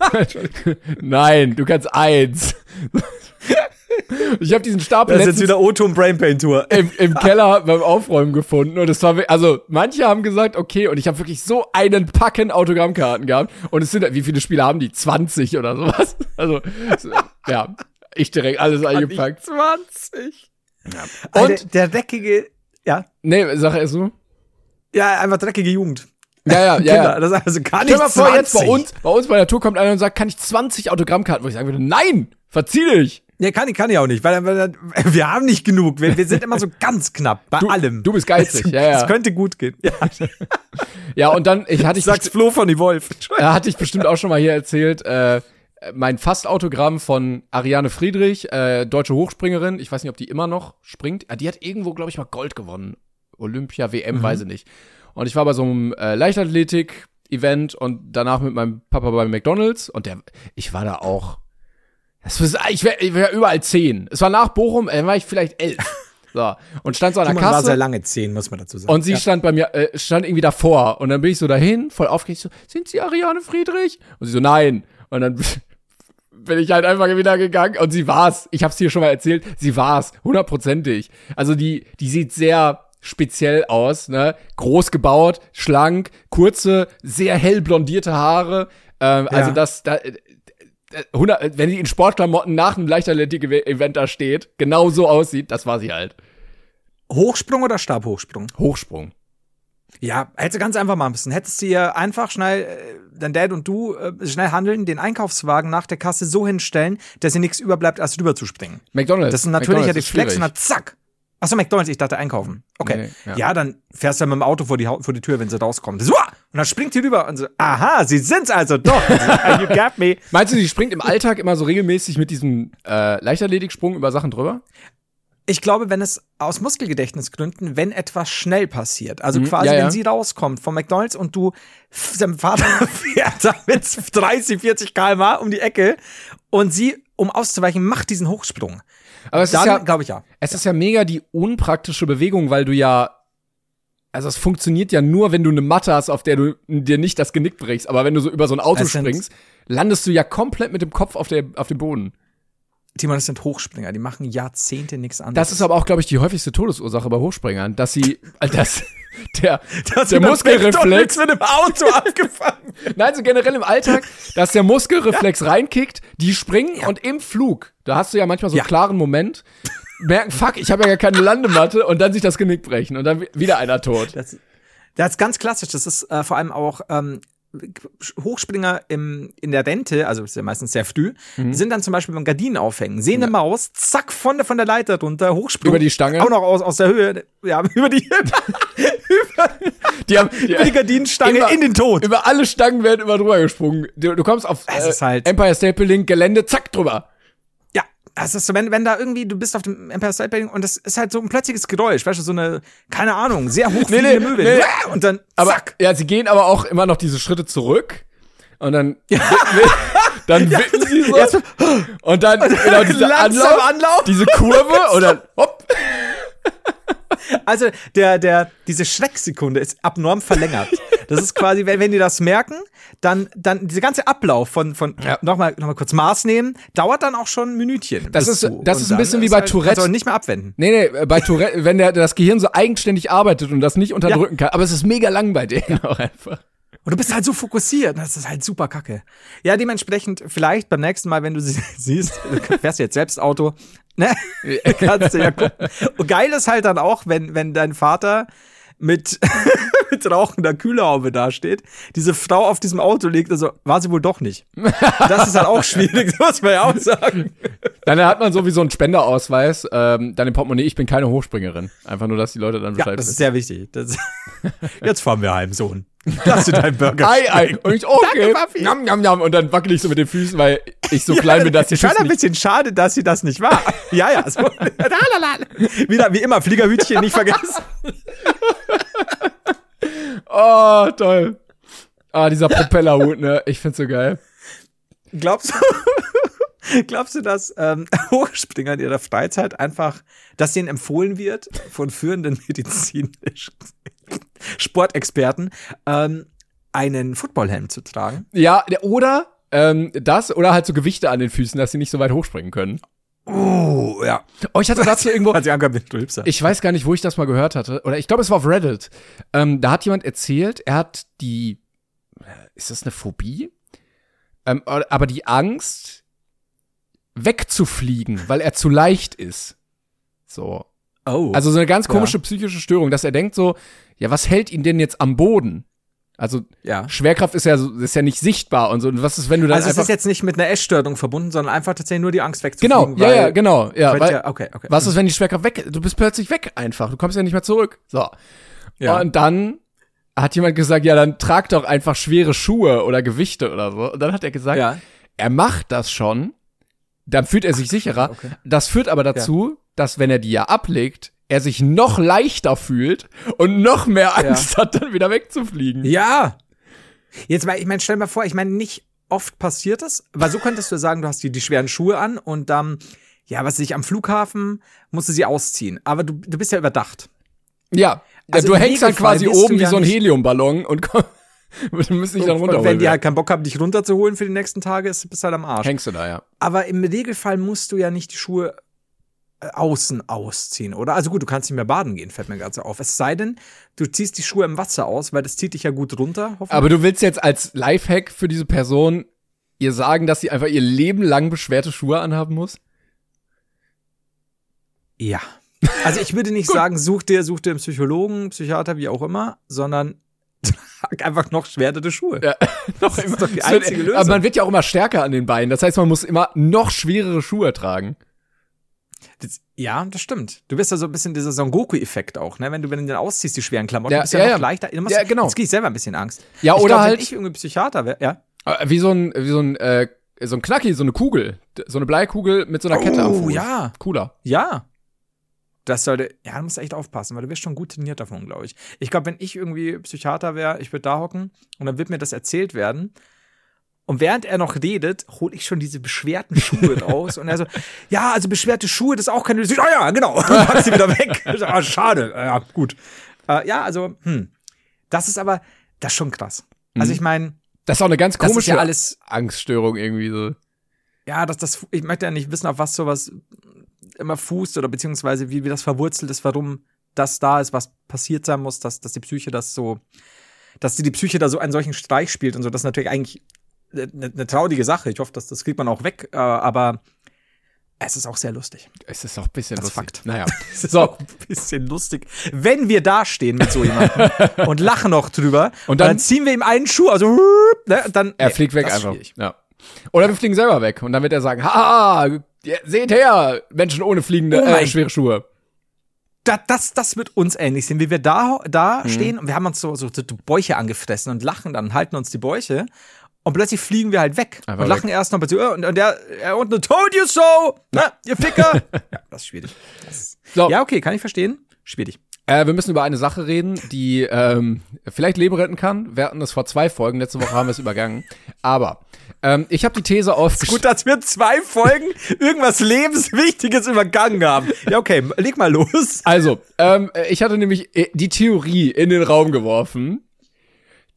[SPEAKER 1] Nein, du kannst eins. Ich habe diesen Stapel
[SPEAKER 2] Das ist jetzt wieder O-Ton Brain Pain Tour.
[SPEAKER 1] im, im Keller beim Aufräumen gefunden und es war, also manche haben gesagt, okay, und ich habe wirklich so einen Packen Autogrammkarten gehabt und es sind, wie viele Spiele haben die? 20 oder sowas. Also, ja, ich direkt alles eingepackt.
[SPEAKER 2] 20.
[SPEAKER 1] Und-
[SPEAKER 2] Und der dreckige, ja,
[SPEAKER 1] Nee, sag erst so.
[SPEAKER 2] ja, einfach dreckige Jugend.
[SPEAKER 1] Ja, ja, ja.
[SPEAKER 2] Kinder,
[SPEAKER 1] ja.
[SPEAKER 2] das ist also gar
[SPEAKER 1] Stell
[SPEAKER 2] nicht
[SPEAKER 1] mal vor, jetzt bei
[SPEAKER 2] 20.
[SPEAKER 1] uns, bei uns bei der Tour kommt einer und sagt, kann ich 20 Autogrammkarten, wo ich sagen würde, nein, verzieh dich.
[SPEAKER 2] Nee, kann ich, kann ich auch nicht, weil, weil wir haben nicht genug. Wir, wir sind immer so ganz knapp bei
[SPEAKER 1] Du-
[SPEAKER 2] allem.
[SPEAKER 1] du bist geizig,
[SPEAKER 2] Es,
[SPEAKER 1] ja, ja.
[SPEAKER 2] Es könnte gut gehen. Ja,
[SPEAKER 1] Ja, und dann, ich hatte ich,
[SPEAKER 2] sag's Flo von die Wolf.
[SPEAKER 1] äh, hatte ich bestimmt auch schon mal hier erzählt, äh, mein Fast-Autogramm von Ariane Friedrich, äh, deutsche Hochspringerin. Ich weiß nicht, ob die immer noch springt. Ah, Die hat irgendwo, glaube ich, mal Gold gewonnen. Olympia, WM, weiß ich nicht. Und ich war bei so einem äh, Leichtathletik-Event und danach mit meinem Papa bei McDonalds und der, ich war da auch. Das war, ich wäre ich wär überall zehn. Es war nach Bochum, äh, war ich vielleicht elf. So. Und stand so an der
[SPEAKER 2] Man war
[SPEAKER 1] Kasse.
[SPEAKER 2] sehr lange zehn, muss man dazu sagen.
[SPEAKER 1] Und sie stand bei mir, äh, stand irgendwie davor. Und dann bin ich so dahin, voll aufgeregt, so, sind Sie Ariane Friedrich? Und sie so, nein. Und dann bin ich halt einfach wieder gegangen und sie war's. Ich hab's dir schon mal erzählt, sie war's, hundertprozentig. Also die, die sieht sehr speziell aus, ne? Groß gebaut, schlank, kurze, sehr hell blondierte Haare. Ähm, Also
[SPEAKER 2] Ja.
[SPEAKER 1] das, da, äh, äh, 100, wenn sie in Sportklamotten nach einem Leichtathletik-Event da steht, genau so aussieht, das war sie halt.
[SPEAKER 2] Hochsprung oder Stabhochsprung?
[SPEAKER 1] Hochsprung.
[SPEAKER 2] Ja, hättest du ganz einfach machen müssen. Hättest du ihr einfach schnell, äh, dein Dad und du, äh, schnell handeln, den Einkaufswagen nach der Kasse so hinstellen, dass ihr nichts überbleibt, als drüber zu springen.
[SPEAKER 1] McDonalds.
[SPEAKER 2] Das ist natürlich ja
[SPEAKER 1] McDonald's
[SPEAKER 2] die
[SPEAKER 1] ist
[SPEAKER 2] Flex und dann zack. Achso, McDonalds, ich dachte einkaufen. Okay.
[SPEAKER 1] Nee,
[SPEAKER 2] ja.
[SPEAKER 1] ja.
[SPEAKER 2] dann fährst du mit dem Auto vor die, vor die Tür, wenn sie rauskommt. So, und dann springt sie rüber und so, aha, sie sind's also doch. you got me.
[SPEAKER 1] Meinst du, sie springt im Alltag immer so regelmäßig mit diesem äh, Leichtathletiksprung über Sachen drüber?
[SPEAKER 2] Ich glaube, wenn es aus Muskelgedächtnisgründen, wenn etwas schnell passiert, also quasi,
[SPEAKER 1] Mhm. ja, ja.
[SPEAKER 2] wenn sie rauskommt vom McDonalds und du, sein Vater fährt da mit 30, 40 km/h um die Ecke und sie, um auszuweichen, macht diesen Hochsprung.
[SPEAKER 1] Aber es ist
[SPEAKER 2] Dann
[SPEAKER 1] ja,
[SPEAKER 2] glaube ich ja.
[SPEAKER 1] es ist ja mega die unpraktische Bewegung, weil du ja, also es funktioniert ja nur, wenn du eine Matte hast, auf der du dir nicht das Genick brichst. Aber wenn du so über so ein Auto
[SPEAKER 2] sind-
[SPEAKER 1] springst, landest du ja komplett mit dem Kopf auf, der, auf dem Boden.
[SPEAKER 2] Timon, das sind Hochspringer, die machen Jahrzehnte nichts anderes.
[SPEAKER 1] Das ist aber auch, glaube ich, die häufigste Todesursache bei Hochspringern, dass sie, dass der,
[SPEAKER 2] Das
[SPEAKER 1] der Muskelreflex,
[SPEAKER 2] mit dem Auto abgefangen.
[SPEAKER 1] nein, so generell im Alltag, dass der Muskelreflex reinkickt, die springen und im Flug, da hast du ja manchmal so einen
[SPEAKER 2] Ja.
[SPEAKER 1] klaren Moment, merken, fuck, ich habe ja gar keine Landematte und dann sich das Genick brechen und dann wi- wieder einer tot.
[SPEAKER 2] Das, das ist ganz klassisch. Das ist äh, vor allem auch ähm, Hochspringer im, in der Rente, also ist ja meistens sehr früh,
[SPEAKER 1] Mhm.
[SPEAKER 2] sind dann zum Beispiel beim Gardinen aufhängen, sehen eine Maus, zack, von der, von der Leiter runter, Hochsprung.
[SPEAKER 1] Über die Stange?
[SPEAKER 2] Auch noch aus, aus der Höhe, ja, über die,
[SPEAKER 1] Die haben,
[SPEAKER 2] über die Gardinenstange
[SPEAKER 1] Immer-
[SPEAKER 2] in den Tod.
[SPEAKER 1] Über alle Stangen werden immer drüber gesprungen. Du, du kommst auf
[SPEAKER 2] Es
[SPEAKER 1] äh,
[SPEAKER 2] ist halt-
[SPEAKER 1] Empire State Building, Gelände, zack, drüber.
[SPEAKER 2] Ja, das ist so, wenn, wenn da irgendwie, du bist auf dem Empire State Building und das ist halt so ein plötzliches Geräusch, weißt du, so eine, keine Ahnung, sehr hochfliegende
[SPEAKER 1] Nee, nee,
[SPEAKER 2] Möwe.
[SPEAKER 1] nee.
[SPEAKER 2] Und dann,
[SPEAKER 1] Aber
[SPEAKER 2] zack.
[SPEAKER 1] ja, sie gehen aber auch immer noch diese Schritte zurück und dann dann wippen sie so
[SPEAKER 2] Ja, so-
[SPEAKER 1] und dann genau diese Anlauf,
[SPEAKER 2] Anlauf.
[SPEAKER 1] diese Kurve und dann hopp.
[SPEAKER 2] Also der, der, diese Schrecksekunde ist abnorm verlängert. Das ist quasi, wenn, wenn die das merken, dann, dann dieser ganze Ablauf von, von
[SPEAKER 1] Ja.
[SPEAKER 2] nochmal noch mal kurz Maß nehmen, dauert dann auch schon ein Minütchen.
[SPEAKER 1] Das ist- das
[SPEAKER 2] Und
[SPEAKER 1] ist ein bisschen wie bei
[SPEAKER 2] halt,
[SPEAKER 1] Tourette.
[SPEAKER 2] Kannst du nicht mehr abwenden.
[SPEAKER 1] Nee, nee, äh, bei Tourette, wenn der das Gehirn so eigenständig arbeitet und das nicht unterdrücken kann, aber es ist mega lang bei denen auch einfach.
[SPEAKER 2] Und du bist halt so fokussiert. Das ist halt super kacke. Ja, dementsprechend, vielleicht beim nächsten Mal, wenn du sie siehst, du fährst jetzt selbst Auto, ne? Kannst du ja gucken. Und geil ist halt dann auch, wenn, wenn dein Vater mit, mit rauchender Kühlhaube dasteht, diese Frau auf diesem Auto liegt, also war sie wohl doch nicht. Das ist halt auch schwierig, das muss man ja auch sagen.
[SPEAKER 1] Dann hat man sowieso einen Spenderausweis, ähm, dann im Portemonnaie, ich bin keine Hochspringerin. Einfach nur, dass die Leute dann
[SPEAKER 2] Ja,
[SPEAKER 1] Bescheid
[SPEAKER 2] das ist
[SPEAKER 1] wissen.
[SPEAKER 2] sehr wichtig. Das, jetzt fahren wir heim, Sohn. Lass dir deinen Burger
[SPEAKER 1] Ei, ei. Und ich, okay.
[SPEAKER 2] Danke, Papi.
[SPEAKER 1] Njam, njam, njam. Und dann wackel ich so mit den Füßen, weil ich so klein bin, dass die
[SPEAKER 2] Schon ein
[SPEAKER 1] nicht
[SPEAKER 2] bisschen schade, dass sie das nicht war. ja, ja. So. Wieder, wie immer, Fliegerhütchen nicht vergessen.
[SPEAKER 1] Oh, toll. Ah, dieser Propellerhut, ne? Ich find's so geil.
[SPEAKER 2] Glaubst du, glaubst du, dass ähm, Hochspringer in ihrer Freizeit einfach, dass denen empfohlen wird von führenden medizinischen Sportexperten, ähm, einen Footballhelm zu tragen?
[SPEAKER 1] Ja, der- oder ähm, das, oder halt so Gewichte an den Füßen, dass sie nicht so weit hochspringen können.
[SPEAKER 2] Oh, ja.
[SPEAKER 1] Oh, ich hatte dazu irgendwo,
[SPEAKER 2] Hat sie angehört mit Hipster.
[SPEAKER 1] ich weiß gar nicht, wo ich das mal gehört hatte. Oder ich glaube, es war auf Reddit. Ähm, da hat jemand erzählt, er hat die, äh, ist das eine Phobie? Ähm, aber die Angst, wegzufliegen, weil er zu leicht ist. So.
[SPEAKER 2] Oh.
[SPEAKER 1] Also so eine ganz komische psychische Störung, dass er denkt so, ja, was hält ihn denn jetzt am Boden? Also
[SPEAKER 2] ja.
[SPEAKER 1] Schwerkraft ist ja so, ist ja nicht sichtbar und so. Und was ist, wenn du dann
[SPEAKER 2] Also es ist jetzt nicht mit einer Essstörung verbunden, sondern einfach tatsächlich nur die Angst wegzufliegen.
[SPEAKER 1] genau, ja, ja, genau, ja.
[SPEAKER 2] weil- ja, okay, okay.
[SPEAKER 1] Was ist, wenn die Schwerkraft weg? Du bist plötzlich weg einfach. Du kommst ja nicht mehr zurück. So.
[SPEAKER 2] Ja.
[SPEAKER 1] Und dann hat jemand gesagt, ja, dann trag doch einfach schwere Schuhe oder Gewichte oder so. Und dann hat er gesagt,
[SPEAKER 2] Ja.
[SPEAKER 1] er macht das schon, dann fühlt er sich sicherer.
[SPEAKER 2] okay.
[SPEAKER 1] Das führt aber dazu, dass wenn er die ja ablegt, er sich noch leichter fühlt und noch mehr Angst hat, dann wieder wegzufliegen.
[SPEAKER 2] Ja. Jetzt mal, ich meine, stell dir mal vor, ich meine, nicht oft passiert das, weil so könntest du sagen, du hast die, die schweren Schuhe an und dann, ja, was ich, am Flughafen musst du sie ausziehen. Aber du, du bist ja überdacht.
[SPEAKER 1] Ja,
[SPEAKER 2] Also
[SPEAKER 1] du hängst dann quasi oben wie
[SPEAKER 2] ja
[SPEAKER 1] so ein
[SPEAKER 2] nicht-
[SPEAKER 1] Heliumballon und komm, du musst dich dann
[SPEAKER 2] und
[SPEAKER 1] runterholen.
[SPEAKER 2] wenn die halt keinen Bock haben, dich runterzuholen für die nächsten Tage, ist, bist du halt am Arsch.
[SPEAKER 1] Hängst du da, ja.
[SPEAKER 2] Aber im Regelfall musst du ja nicht die Schuhe außen ausziehen, oder? Also gut, du kannst nicht mehr baden gehen, fällt mir gerade so auf. Es sei denn, du ziehst die Schuhe im Wasser aus, weil das zieht dich ja gut runter, hoffentlich.
[SPEAKER 1] Aber du willst jetzt als Lifehack für diese Person ihr sagen, dass sie einfach ihr Leben lang beschwerte Schuhe anhaben muss?
[SPEAKER 2] Ja. Also ich würde nicht sagen, such dir, such dir einen Psychologen, Psychiater, wie auch immer, sondern trag einfach noch schwerere Schuhe.
[SPEAKER 1] Ja, noch
[SPEAKER 2] Das ist
[SPEAKER 1] immer.
[SPEAKER 2] doch die einzige Lösung.
[SPEAKER 1] Aber man wird ja auch immer stärker an den Beinen. Das heißt, man muss immer noch schwerere Schuhe tragen.
[SPEAKER 2] Das, ja, das stimmt. Du bist ja so ein bisschen dieser Son Goku-Effekt auch, ne? Wenn du, wenn du den ausziehst, die schweren Klamotten,
[SPEAKER 1] Ja,
[SPEAKER 2] bist
[SPEAKER 1] ja,
[SPEAKER 2] ja, noch leichter. Du musst-
[SPEAKER 1] Ja, genau.
[SPEAKER 2] Jetzt krieg ich selber ein bisschen Angst.
[SPEAKER 1] Ja,
[SPEAKER 2] ich
[SPEAKER 1] oder
[SPEAKER 2] glaub,
[SPEAKER 1] halt-
[SPEAKER 2] Wenn ich irgendwie Psychiater wäre, ja.
[SPEAKER 1] Äh, Wie so ein, wie so ein, äh, so ein Knacki, so eine Kugel. So eine Bleikugel mit so einer Kette am
[SPEAKER 2] Oh,
[SPEAKER 1] Fuß.
[SPEAKER 2] ja.
[SPEAKER 1] Cooler.
[SPEAKER 2] Ja. Das sollte, ja, du musst echt aufpassen, weil du wirst schon gut trainiert davon, glaube ich. Ich glaube, wenn ich irgendwie Psychiater wäre, ich würde da hocken und dann wird mir das erzählt werden. Und während er noch redet, hole ich schon diese beschwerten Schuhe raus. Und er so, ja, also beschwerte Schuhe, das ist auch keine Lösung. Ah ja, genau. Und pack sie wieder weg. Ah, schade. Ja, gut. Äh, ja, also, hm. Das ist aber, das ist schon krass. Also ich meine,
[SPEAKER 1] Das ist auch eine ganz
[SPEAKER 2] das
[SPEAKER 1] komische
[SPEAKER 2] ja alles,
[SPEAKER 1] Angststörung irgendwie so.
[SPEAKER 2] ja, dass das, ich möchte ja nicht wissen, auf was sowas immer fußt oder beziehungsweise wie, wie das verwurzelt ist, warum das da ist, was passiert sein muss, dass, dass die Psyche das so, dass die, die Psyche da so einen solchen Streich spielt und so. Das ist natürlich eigentlich eine, eine traurige Sache. Ich hoffe, dass das kriegt man auch weg, äh, aber es ist auch sehr lustig.
[SPEAKER 1] Es ist auch ein bisschen
[SPEAKER 2] Das
[SPEAKER 1] lustig.
[SPEAKER 2] Fakt.
[SPEAKER 1] Naja.
[SPEAKER 2] Es ist
[SPEAKER 1] So.
[SPEAKER 2] auch ein bisschen lustig, wenn wir da stehen mit so jemandem und lachen noch drüber
[SPEAKER 1] Und dann-
[SPEAKER 2] dann ziehen wir ihm einen Schuh, also ne, dann
[SPEAKER 1] Er
[SPEAKER 2] nee,
[SPEAKER 1] fliegt weg
[SPEAKER 2] das
[SPEAKER 1] einfach. Ja. Oder wir fliegen selber weg. Und dann wird er sagen, haha, seht her, Menschen ohne fliegende,
[SPEAKER 2] Oh
[SPEAKER 1] äh, schwere Schuhe.
[SPEAKER 2] da, das, das wird uns ähnlich sein, wie wir da, da
[SPEAKER 1] Mhm.
[SPEAKER 2] stehen und wir haben uns so, so, so Bäuche angefressen und lachen dann, halten uns die Bäuche und plötzlich fliegen wir halt weg
[SPEAKER 1] Einfach
[SPEAKER 2] und lachen erst noch bisschen, äh, und, und der, er unten, told you so, na, ihr Ficker. ja, das ist schwierig. Das,
[SPEAKER 1] So.
[SPEAKER 2] Ja, okay, kann ich verstehen. Schwierig.
[SPEAKER 1] Äh, wir müssen über eine Sache reden, die ähm, vielleicht Leben retten kann. Wir hatten das vor zwei Folgen, letzte Woche haben wir es übergangen. Aber ähm, ich habe die These
[SPEAKER 2] Gut,
[SPEAKER 1] aufgestellt.
[SPEAKER 2] dass wir zwei Folgen irgendwas Lebenswichtiges übergangen haben. Ja, okay, leg mal los.
[SPEAKER 1] Also, ähm, ich hatte nämlich äh, die Theorie in den Raum geworfen,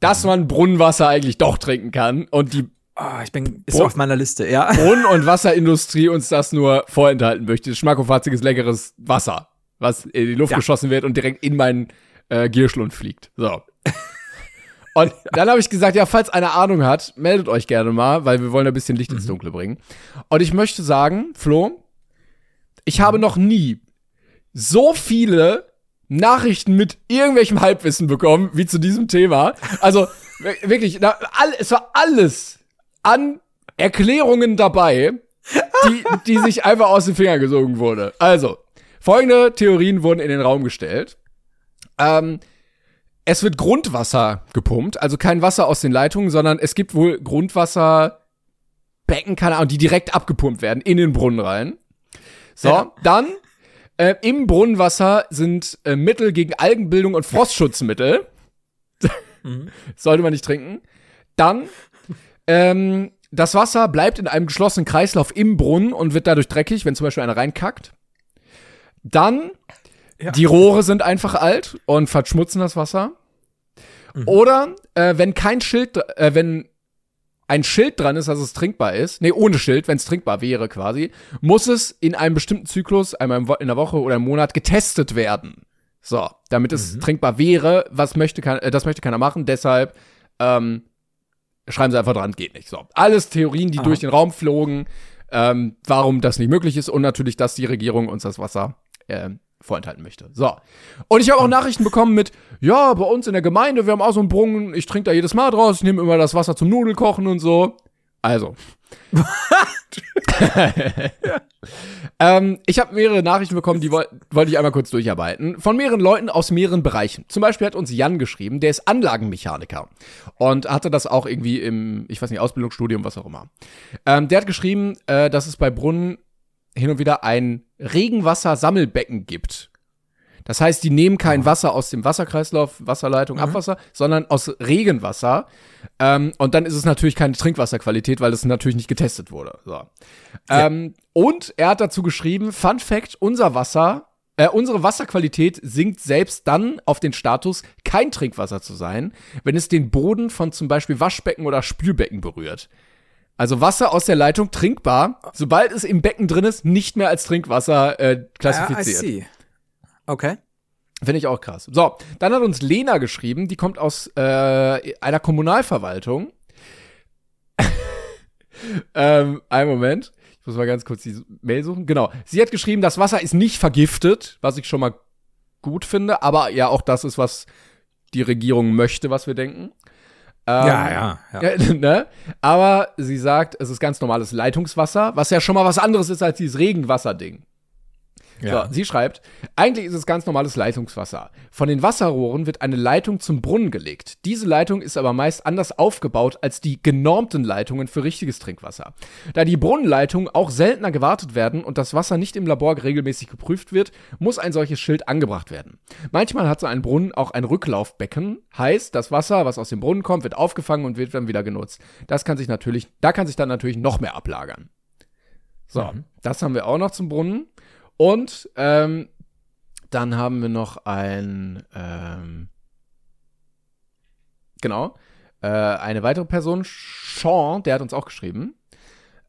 [SPEAKER 1] dass man Brunnenwasser eigentlich doch trinken kann und die
[SPEAKER 2] Ah, ich bin, ist so auf meiner Liste, ja.
[SPEAKER 1] Brunnen- und Wasserindustrie uns das nur vorenthalten möchte. Schmackofatziges, leckeres Wasser, was in die Luft
[SPEAKER 2] Ja.
[SPEAKER 1] geschossen wird und direkt in meinen äh, Gierschlund fliegt. So. Und dann habe ich gesagt, ja, falls einer Ahnung hat, meldet euch gerne mal, weil wir wollen ein bisschen Licht ins Dunkle bringen. Und ich möchte sagen, Flo, ich habe noch nie so viele Nachrichten mit irgendwelchem Halbwissen bekommen, wie zu diesem Thema. Also wir- wirklich, na, all, es war alles an Erklärungen dabei, die, die sich einfach aus den Fingern gesogen wurde. Also, folgende Theorien wurden in den Raum gestellt. Ähm, es wird Grundwasser gepumpt, also kein Wasser aus den Leitungen, sondern es gibt wohl Grundwasserbecken, keine Ahnung, die direkt abgepumpt werden in den Brunnen rein. So,
[SPEAKER 2] Ja.
[SPEAKER 1] dann äh, im Brunnenwasser sind äh, Mittel gegen Algenbildung und Frostschutzmittel. Sollte man nicht trinken. Dann ähm, das Wasser bleibt in einem geschlossenen Kreislauf im Brunnen und wird dadurch dreckig, wenn zum Beispiel einer reinkackt. Dann die Rohre sind einfach alt und verschmutzen das Wasser. Oder äh, wenn kein Schild, äh, wenn ein Schild dran ist, dass es trinkbar ist, nee, ohne Schild, wenn es trinkbar wäre quasi, muss es in einem bestimmten Zyklus, einmal in der Woche oder im Monat getestet werden. So, damit es mhm. trinkbar wäre, was möchte kann, äh, das möchte keiner machen, deshalb ähm, schreiben sie einfach dran, geht nicht. So, alles Theorien, die Aha. durch den Raum flogen, ähm, warum das nicht möglich ist und natürlich, dass die Regierung uns das Wasser äh, vorenthalten möchte. So. Und ich habe auch Nachrichten bekommen mit, ja, bei uns in der Gemeinde, wir haben auch so einen Brunnen, ich trinke da jedes Mal draus, ich nehme immer das Wasser zum Nudelkochen und so. Also. ähm, ich habe mehrere Nachrichten bekommen, die wollte wollt ich einmal kurz durcharbeiten. Von mehreren Leuten aus mehreren Bereichen. Zum Beispiel hat uns Jan geschrieben, der ist Anlagenmechaniker und hatte das auch irgendwie im, ich weiß nicht, Ausbildungsstudium, was auch immer. Ähm, der hat geschrieben, äh, dass es bei Brunnen hin und wieder ein Regenwassersammelbecken gibt. Das heißt, die nehmen kein Wasser aus dem Wasserkreislauf, Wasserleitung, mhm. Abwasser, sondern aus Regenwasser. Ähm, und dann ist es natürlich keine Trinkwasserqualität, weil es natürlich nicht getestet wurde. So. Ja. Ähm, und er hat dazu geschrieben: Fun Fact: Unser Wasser, äh, unsere Wasserqualität sinkt selbst dann auf den Status, kein Trinkwasser zu sein, wenn es den Boden von zum Beispiel Waschbecken oder Spülbecken berührt. Also Wasser aus der Leitung trinkbar, sobald es im Becken drin ist, nicht mehr als Trinkwasser äh, klassifiziert.
[SPEAKER 2] Ah, I see. Okay.
[SPEAKER 1] Finde ich auch krass. So, dann hat uns Lena geschrieben, die kommt aus äh, einer Kommunalverwaltung. ähm, einen Moment. Ich muss mal ganz kurz die Mail suchen. Genau. Sie hat geschrieben, das Wasser ist nicht vergiftet, was ich schon mal gut finde, aber ja, auch das ist, was die Regierung möchte, was wir denken.
[SPEAKER 2] Ähm, ja, ja,
[SPEAKER 1] ja. ne? Aber sie sagt, es ist ganz normales Leitungswasser, was ja schon mal was anderes ist als dieses Regenwasserding. Ja. So, sie schreibt, eigentlich ist es ganz normales Leitungswasser. Von den Wasserrohren wird eine Leitung zum Brunnen gelegt. Diese Leitung ist aber meist anders aufgebaut als die genormten Leitungen für richtiges Trinkwasser. Da die Brunnenleitungen auch seltener gewartet werden und das Wasser nicht im Labor regelmäßig geprüft wird, muss ein solches Schild angebracht werden. Manchmal hat so ein Brunnen auch ein Rücklaufbecken, heißt, das Wasser, was aus dem Brunnen kommt, wird aufgefangen und wird dann wieder genutzt. Das kann sich natürlich, da kann sich dann natürlich noch mehr ablagern. So, mhm. das haben wir auch noch zum Brunnen. Und ähm, dann haben wir noch ein, ähm, genau, äh, eine weitere Person, Sean, der hat uns auch geschrieben.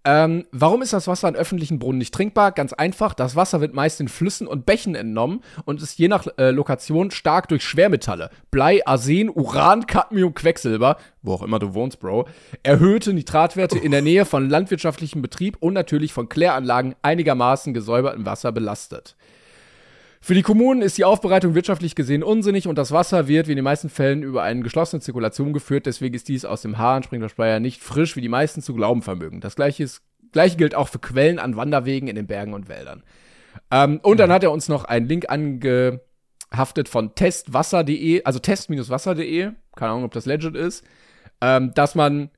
[SPEAKER 1] Ähm, warum ist das Wasser in öffentlichen Brunnen nicht trinkbar? Ganz einfach, das Wasser wird meist in Flüssen und Bächen entnommen und ist je nach äh, Lokation stark durch Schwermetalle, Blei, Arsen, Uran, Cadmium, Quecksilber, wo auch immer du wohnst, Bro, erhöhte Nitratwerte in der Nähe von landwirtschaftlichem Betrieb und natürlich von Kläranlagen einigermaßen gesäubertem Wasser belastet. Für die Kommunen ist die Aufbereitung wirtschaftlich gesehen unsinnig und das Wasser wird, wie in den meisten Fällen, über eine geschlossene Zirkulation geführt. Deswegen ist dies aus dem Hahn, Sprinklerspeier, nicht frisch, wie die meisten zu glauben vermögen. Das gleiche, ist, gleiche gilt auch für Quellen an Wanderwegen in den Bergen und Wäldern. Ähm, und dann hat er uns noch einen Link angehaftet von testwasser.de, also test-wasser.de, keine Ahnung, ob das legit ist, ähm, dass man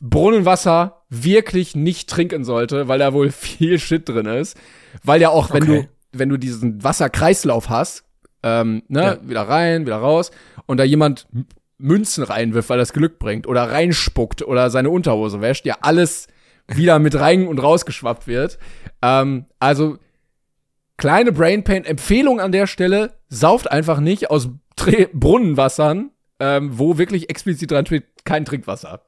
[SPEAKER 1] Brunnenwasser wirklich nicht trinken sollte, weil da wohl viel Shit drin ist. Weil ja auch, wenn okay. du wenn du diesen Wasserkreislauf hast, ähm, ne, ja. wieder rein, wieder raus, und da jemand Münzen reinwirft, weil das Glück bringt, oder reinspuckt oder seine Unterhose wäscht, ja alles wieder mit rein und rausgeschwappt wird. Ähm, also kleine Brainpain Empfehlung an der Stelle, sauft einfach nicht aus Tre Brunnenwassern, ähm, wo wirklich explizit dran steht, kein Trinkwasser.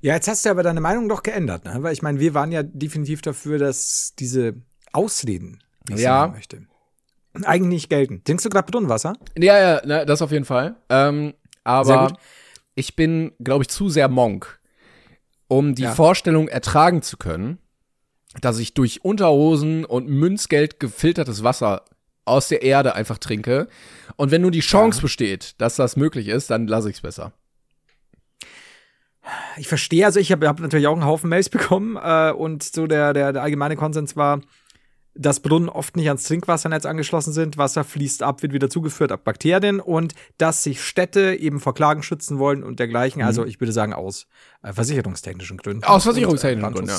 [SPEAKER 2] Ja, jetzt hast du aber deine Meinung doch geändert, ne? Weil ich meine, wir waren ja definitiv dafür, dass diese Ausreden, wie ich ja. sagen möchte, eigentlich nicht gelten. Trinkst du gerade Brunnenwasser?
[SPEAKER 1] Ja, ja, na, das auf jeden Fall. Ähm, aber ich bin, glaube ich, zu sehr Monk, um die ja. Vorstellung ertragen zu können, dass ich durch Unterhosen und Münzgeld gefiltertes Wasser aus der Erde einfach trinke. Und wenn nur die Chance ja. besteht, dass das möglich ist, dann lasse ich es besser.
[SPEAKER 2] Ich verstehe, also ich habe hab natürlich auch einen Haufen Mails bekommen äh, und so der, der, der allgemeine Konsens war, dass Brunnen oft nicht ans Trinkwassernetz angeschlossen sind, Wasser fließt ab, wird wieder zugeführt ab Bakterien und dass sich Städte eben vor Klagen schützen wollen und dergleichen. Also mhm. Also ich würde sagen aus äh, versicherungstechnischen Gründen.
[SPEAKER 1] Aus versicherungstechnischen Gründen, ja.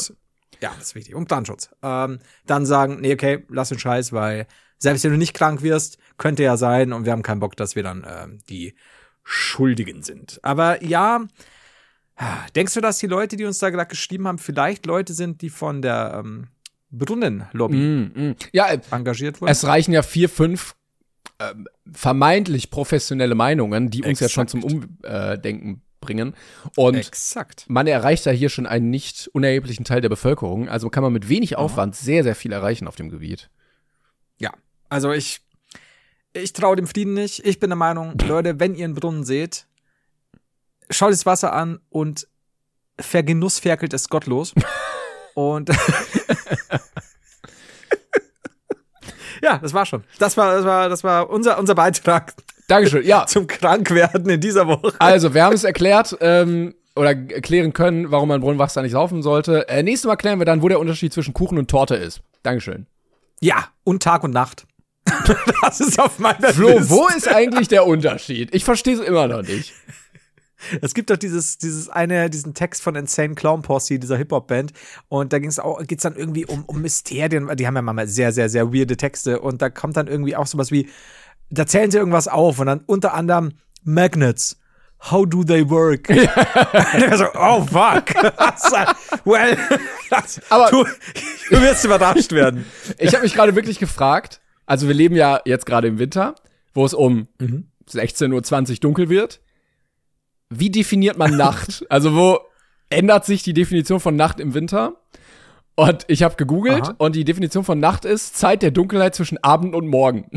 [SPEAKER 2] Ja, das ist wichtig. Und Brandschutz. Ähm, dann sagen, nee, okay, lass den Scheiß, weil selbst wenn du nicht krank wirst, könnte ja sein und wir haben keinen Bock, dass wir dann ähm, die Schuldigen sind. Aber ja, denkst du, dass die Leute, die uns da gerade geschrieben haben, vielleicht Leute sind, die von der ähm, Brunnenlobby mm, mm.
[SPEAKER 1] Ja, äh, engagiert wurden. Es reichen ja vier, fünf äh, vermeintlich professionelle Meinungen, die uns Exakt. ja schon zum Umdenken bringen. Und
[SPEAKER 2] Exakt.
[SPEAKER 1] man erreicht da hier schon einen nicht unerheblichen Teil der Bevölkerung. Also kann man mit wenig Aufwand sehr, sehr viel erreichen auf dem Gebiet.
[SPEAKER 2] Ja, also ich, ich traue dem Frieden nicht. Ich bin der Meinung, Leute, wenn ihr einen Brunnen seht, schaut das Wasser an und vergenussferkelt es gottlos. und ja, das war schon. Das war, das war, das war unser, unser Beitrag
[SPEAKER 1] Dankeschön. Ja,
[SPEAKER 2] zum Krankwerden in dieser Woche.
[SPEAKER 1] also wir haben es erklärt ähm, oder erklären können, warum man Brunnenwasser nicht saufen sollte. Äh, nächstes Mal klären wir dann, wo der Unterschied zwischen Kuchen und Torte ist. Dankeschön.
[SPEAKER 2] Ja, und Tag und Nacht. das ist auf meiner
[SPEAKER 1] Flo,
[SPEAKER 2] Liste.
[SPEAKER 1] wo ist eigentlich der Unterschied? Ich verstehe es immer noch nicht.
[SPEAKER 2] Es gibt doch dieses, dieses eine, diesen Text von Insane Clown Posse, dieser Hip-Hop-Band. Und da ging's auch, geht's dann irgendwie um, um Mysterien. Die haben ja manchmal sehr, sehr, sehr weirde Texte. Und da kommt dann irgendwie auch sowas wie, da zählen sie irgendwas auf und dann unter anderem Magnets. How do they work? so, oh fuck. well, das,
[SPEAKER 1] Aber-
[SPEAKER 2] du, du wirst überrascht werden.
[SPEAKER 1] Ich habe mich gerade wirklich gefragt, also wir leben ja jetzt gerade im Winter, wo es um 16.20 Uhr dunkel wird. Wie definiert man Nacht? Also wo ändert sich die Definition von Nacht im Winter? Und ich habe gegoogelt
[SPEAKER 2] Aha.
[SPEAKER 1] und die Definition von Nacht ist Zeit der Dunkelheit zwischen Abend und Morgen.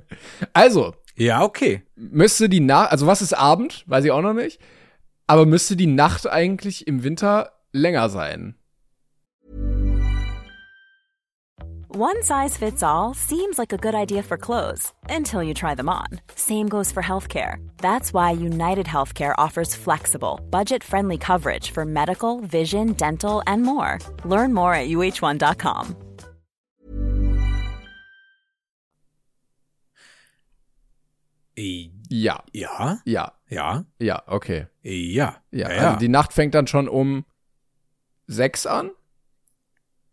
[SPEAKER 1] also,
[SPEAKER 2] Ja, okay.
[SPEAKER 1] müsste die Nacht, also was ist Abend? Weiß ich auch noch nicht. Aber müsste die Nacht eigentlich im Winter länger sein?
[SPEAKER 3] One size fits all seems like a good idea for clothes until you try them on. Same goes for healthcare. That's why United Healthcare offers flexible, budget friendly coverage for medical, vision, dental, and more. Learn more at uh1.com.
[SPEAKER 1] Ja,
[SPEAKER 2] Ja,
[SPEAKER 1] ja,
[SPEAKER 2] ja,
[SPEAKER 1] ja, okay.
[SPEAKER 2] ja.
[SPEAKER 1] Ja,
[SPEAKER 2] ja.
[SPEAKER 1] also die Nacht fängt dann schon um sechs an.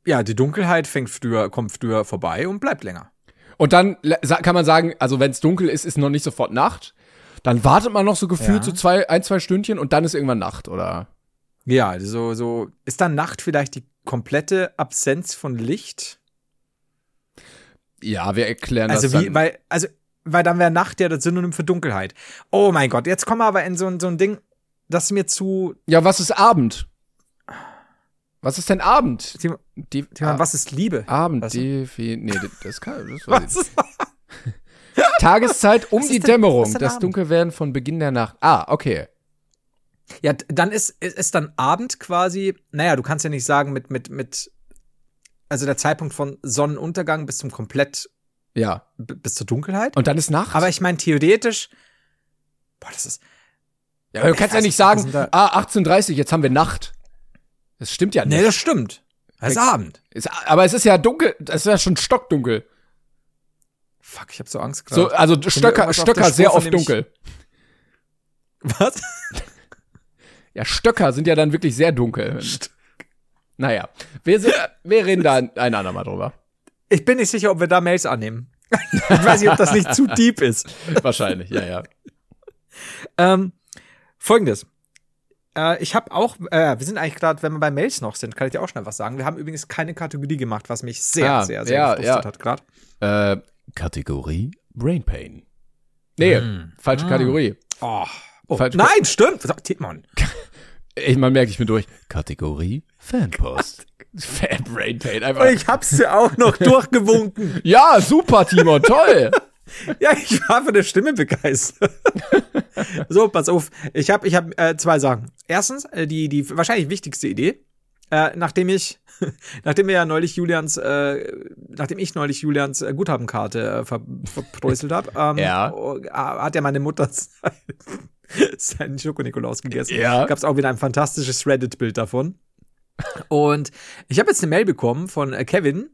[SPEAKER 2] Ja, die Dunkelheit fängt früher, kommt früher vorbei und bleibt länger.
[SPEAKER 1] Und dann kann man sagen, also wenn es dunkel ist, ist noch nicht sofort Nacht. Dann wartet man noch so gefühlt
[SPEAKER 2] Ja.
[SPEAKER 1] so zwei, ein, zwei Stündchen und dann ist irgendwann Nacht, oder?
[SPEAKER 2] Ja, so, so. Ist dann Nacht vielleicht die komplette Absenz von Licht?
[SPEAKER 1] Ja, wir erklären
[SPEAKER 2] Also
[SPEAKER 1] das
[SPEAKER 2] wie,
[SPEAKER 1] dann.
[SPEAKER 2] weil, also, weil dann wäre Nacht ja das Synonym für Dunkelheit. Oh mein Gott, jetzt kommen wir aber in so, ein- so ein Ding, das mir zu.
[SPEAKER 1] ja, was ist Abend? Was ist denn Abend?
[SPEAKER 2] Timon,
[SPEAKER 1] Die,
[SPEAKER 2] Timon, was ist Liebe?
[SPEAKER 1] Abend,
[SPEAKER 2] du?
[SPEAKER 1] Defi nee, das- kann, das weiß ich Tageszeit um die
[SPEAKER 2] denn-
[SPEAKER 1] Dämmerung, das
[SPEAKER 2] Abend?
[SPEAKER 1] Dunkelwerden von Beginn der Nacht. Ah, okay.
[SPEAKER 2] ja, dann ist, ist, ist dann Abend quasi, naja, du kannst ja nicht sagen mit, mit, mit, also der Zeitpunkt von Sonnenuntergang bis zum komplett,
[SPEAKER 1] Ja.
[SPEAKER 2] bis zur Dunkelheit.
[SPEAKER 1] Und dann ist Nacht?
[SPEAKER 2] aber ich meine, theoretisch, boah, das ist,
[SPEAKER 1] ja, aber du kannst ja nicht sagen, ah, 18.30 jetzt haben wir Nacht. Das stimmt ja nicht.
[SPEAKER 2] nee, das stimmt. Es ist Abend.
[SPEAKER 1] Ist, aber es ist ja dunkel, es ist ja schon stockdunkel.
[SPEAKER 2] Fuck, ich hab so Angst gerade.
[SPEAKER 1] So, also Stöcker, Stöcker sehr oft dunkel.
[SPEAKER 2] Was?
[SPEAKER 1] Ja, Stöcker sind ja dann wirklich sehr dunkel. Naja, wir, sind, wir reden da ein andermal drüber.
[SPEAKER 2] Ich bin nicht sicher, ob wir da Mails annehmen. ich weiß nicht, ob das nicht zu deep ist.
[SPEAKER 1] Wahrscheinlich, ja, ja.
[SPEAKER 2] Ähm, Folgendes. Äh, ich habe auch, äh, wir sind eigentlich gerade, wenn wir bei Mails noch sind, kann ich dir auch schnell was sagen. Wir haben übrigens keine Kategorie gemacht, was mich sehr,
[SPEAKER 1] Ah,
[SPEAKER 2] sehr, sehr
[SPEAKER 1] ja,
[SPEAKER 2] gefrustet
[SPEAKER 1] ja.
[SPEAKER 2] hat gerade.
[SPEAKER 1] Äh, Kategorie Brain Pain. Nee, falsche Kategorie.
[SPEAKER 2] Oh. oh.
[SPEAKER 1] Falsch-
[SPEAKER 2] Nein, stimmt. So, Timon.
[SPEAKER 1] Ich, man merkt, ich bin durch. Kategorie Fanpost. Fan Brain Pain, einfach.
[SPEAKER 2] Und ich hab's ja auch noch durchgewunken.
[SPEAKER 1] Ja, super, Timon, toll.
[SPEAKER 2] Ja, ich war für eine Stimme begeistert. so, pass auf. Ich habe ich hab, äh, zwei Sachen. Erstens, äh, die, die wahrscheinlich wichtigste Idee. Äh, nachdem ich, nachdem wir ja neulich Julians, äh, nachdem ich neulich Julians äh, Guthabenkarte äh, ver, verpreußelt habe, ähm,
[SPEAKER 1] Ja.
[SPEAKER 2] äh, hat ja meine Mutter sein- seinen Schoko-Nikolaus gegessen.
[SPEAKER 1] Ja.
[SPEAKER 2] Gab es auch wieder ein fantastisches Reddit-Bild davon. Und ich habe jetzt eine Mail bekommen von äh, Kevin.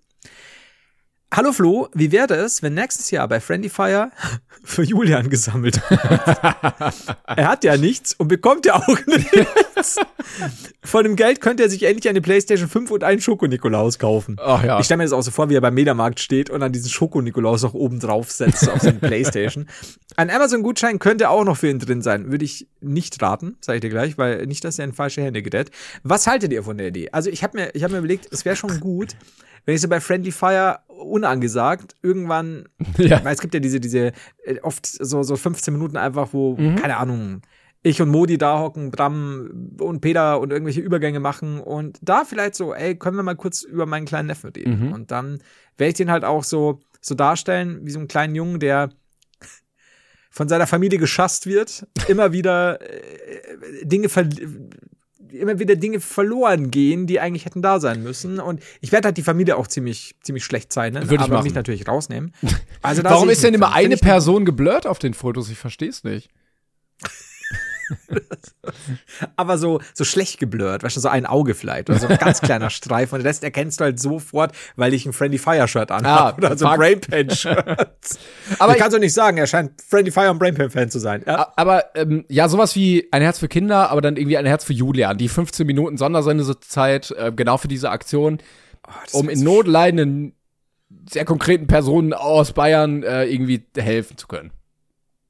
[SPEAKER 2] Hallo Flo, wie wäre es, wenn nächstes Jahr bei Friendly Fire für Julian gesammelt wird? er hat ja nichts und bekommt ja auch nichts. Von dem Geld könnte er sich endlich eine PlayStation 5 und einen Schoko-Nikolaus kaufen.
[SPEAKER 1] Ach ja.
[SPEAKER 2] Ich stelle mir das auch so vor, wie er beim Mediamarkt steht und dann diesen Schoko-Nikolaus noch oben drauf setzt auf seine Playstation. Ein Amazon-Gutschein könnte auch noch für ihn drin sein. Würde ich nicht raten, sage ich dir gleich, weil nicht, dass er in falsche Hände gerät. Was haltet ihr von der Idee? Also ich habe mir, ich hab mir überlegt, es wäre schon gut, wenn ich so bei Friendly Fire unangesagt irgendwann,
[SPEAKER 1] Ja.
[SPEAKER 2] weil es gibt ja diese, diese, äh, oft so, so 15 Minuten einfach, wo, keine Ahnung, ich und Modi da hocken, Bram und Peter und irgendwelche Übergänge machen und da vielleicht so, ey, können wir mal kurz über meinen kleinen Neffen reden.
[SPEAKER 1] Mhm.
[SPEAKER 2] Und dann werde ich den halt auch so, so darstellen, wie so einen kleinen Jungen, der von seiner Familie geschasst wird, immer wieder äh, Dinge ver immer wieder Dinge verloren gehen, die eigentlich hätten da sein müssen. Und ich werde halt die Familie auch ziemlich, ziemlich schlecht zeichnen,
[SPEAKER 1] Würde ich
[SPEAKER 2] aber
[SPEAKER 1] machen.
[SPEAKER 2] mich natürlich rausnehmen. Also
[SPEAKER 1] Warum ist denn immer eine Person geblurrt auf den Fotos? Ich verstehe es nicht.
[SPEAKER 2] aber so, so schlecht geblurrt, weißt du, so ein Auge vielleicht oder so ein ganz kleiner Streif und den Rest erkennst du halt sofort, weil ich ein Friendly Fire Shirt anhabe
[SPEAKER 1] Ah,
[SPEAKER 2] oder so ein
[SPEAKER 1] fuck.
[SPEAKER 2] Brainpan Shirt.
[SPEAKER 1] Aber ich-
[SPEAKER 2] kann so nicht sagen, er scheint Friendly Fire und Brainpan Fan zu sein. Ja.
[SPEAKER 1] Aber ähm, ja, sowas wie ein Herz für Kinder, aber dann irgendwie ein Herz für Julian. Die 15 Minuten Sondersendezeit, äh, genau für diese Aktion, um in Not leidenden, sehr konkreten Personen aus Bayern äh, irgendwie helfen zu können.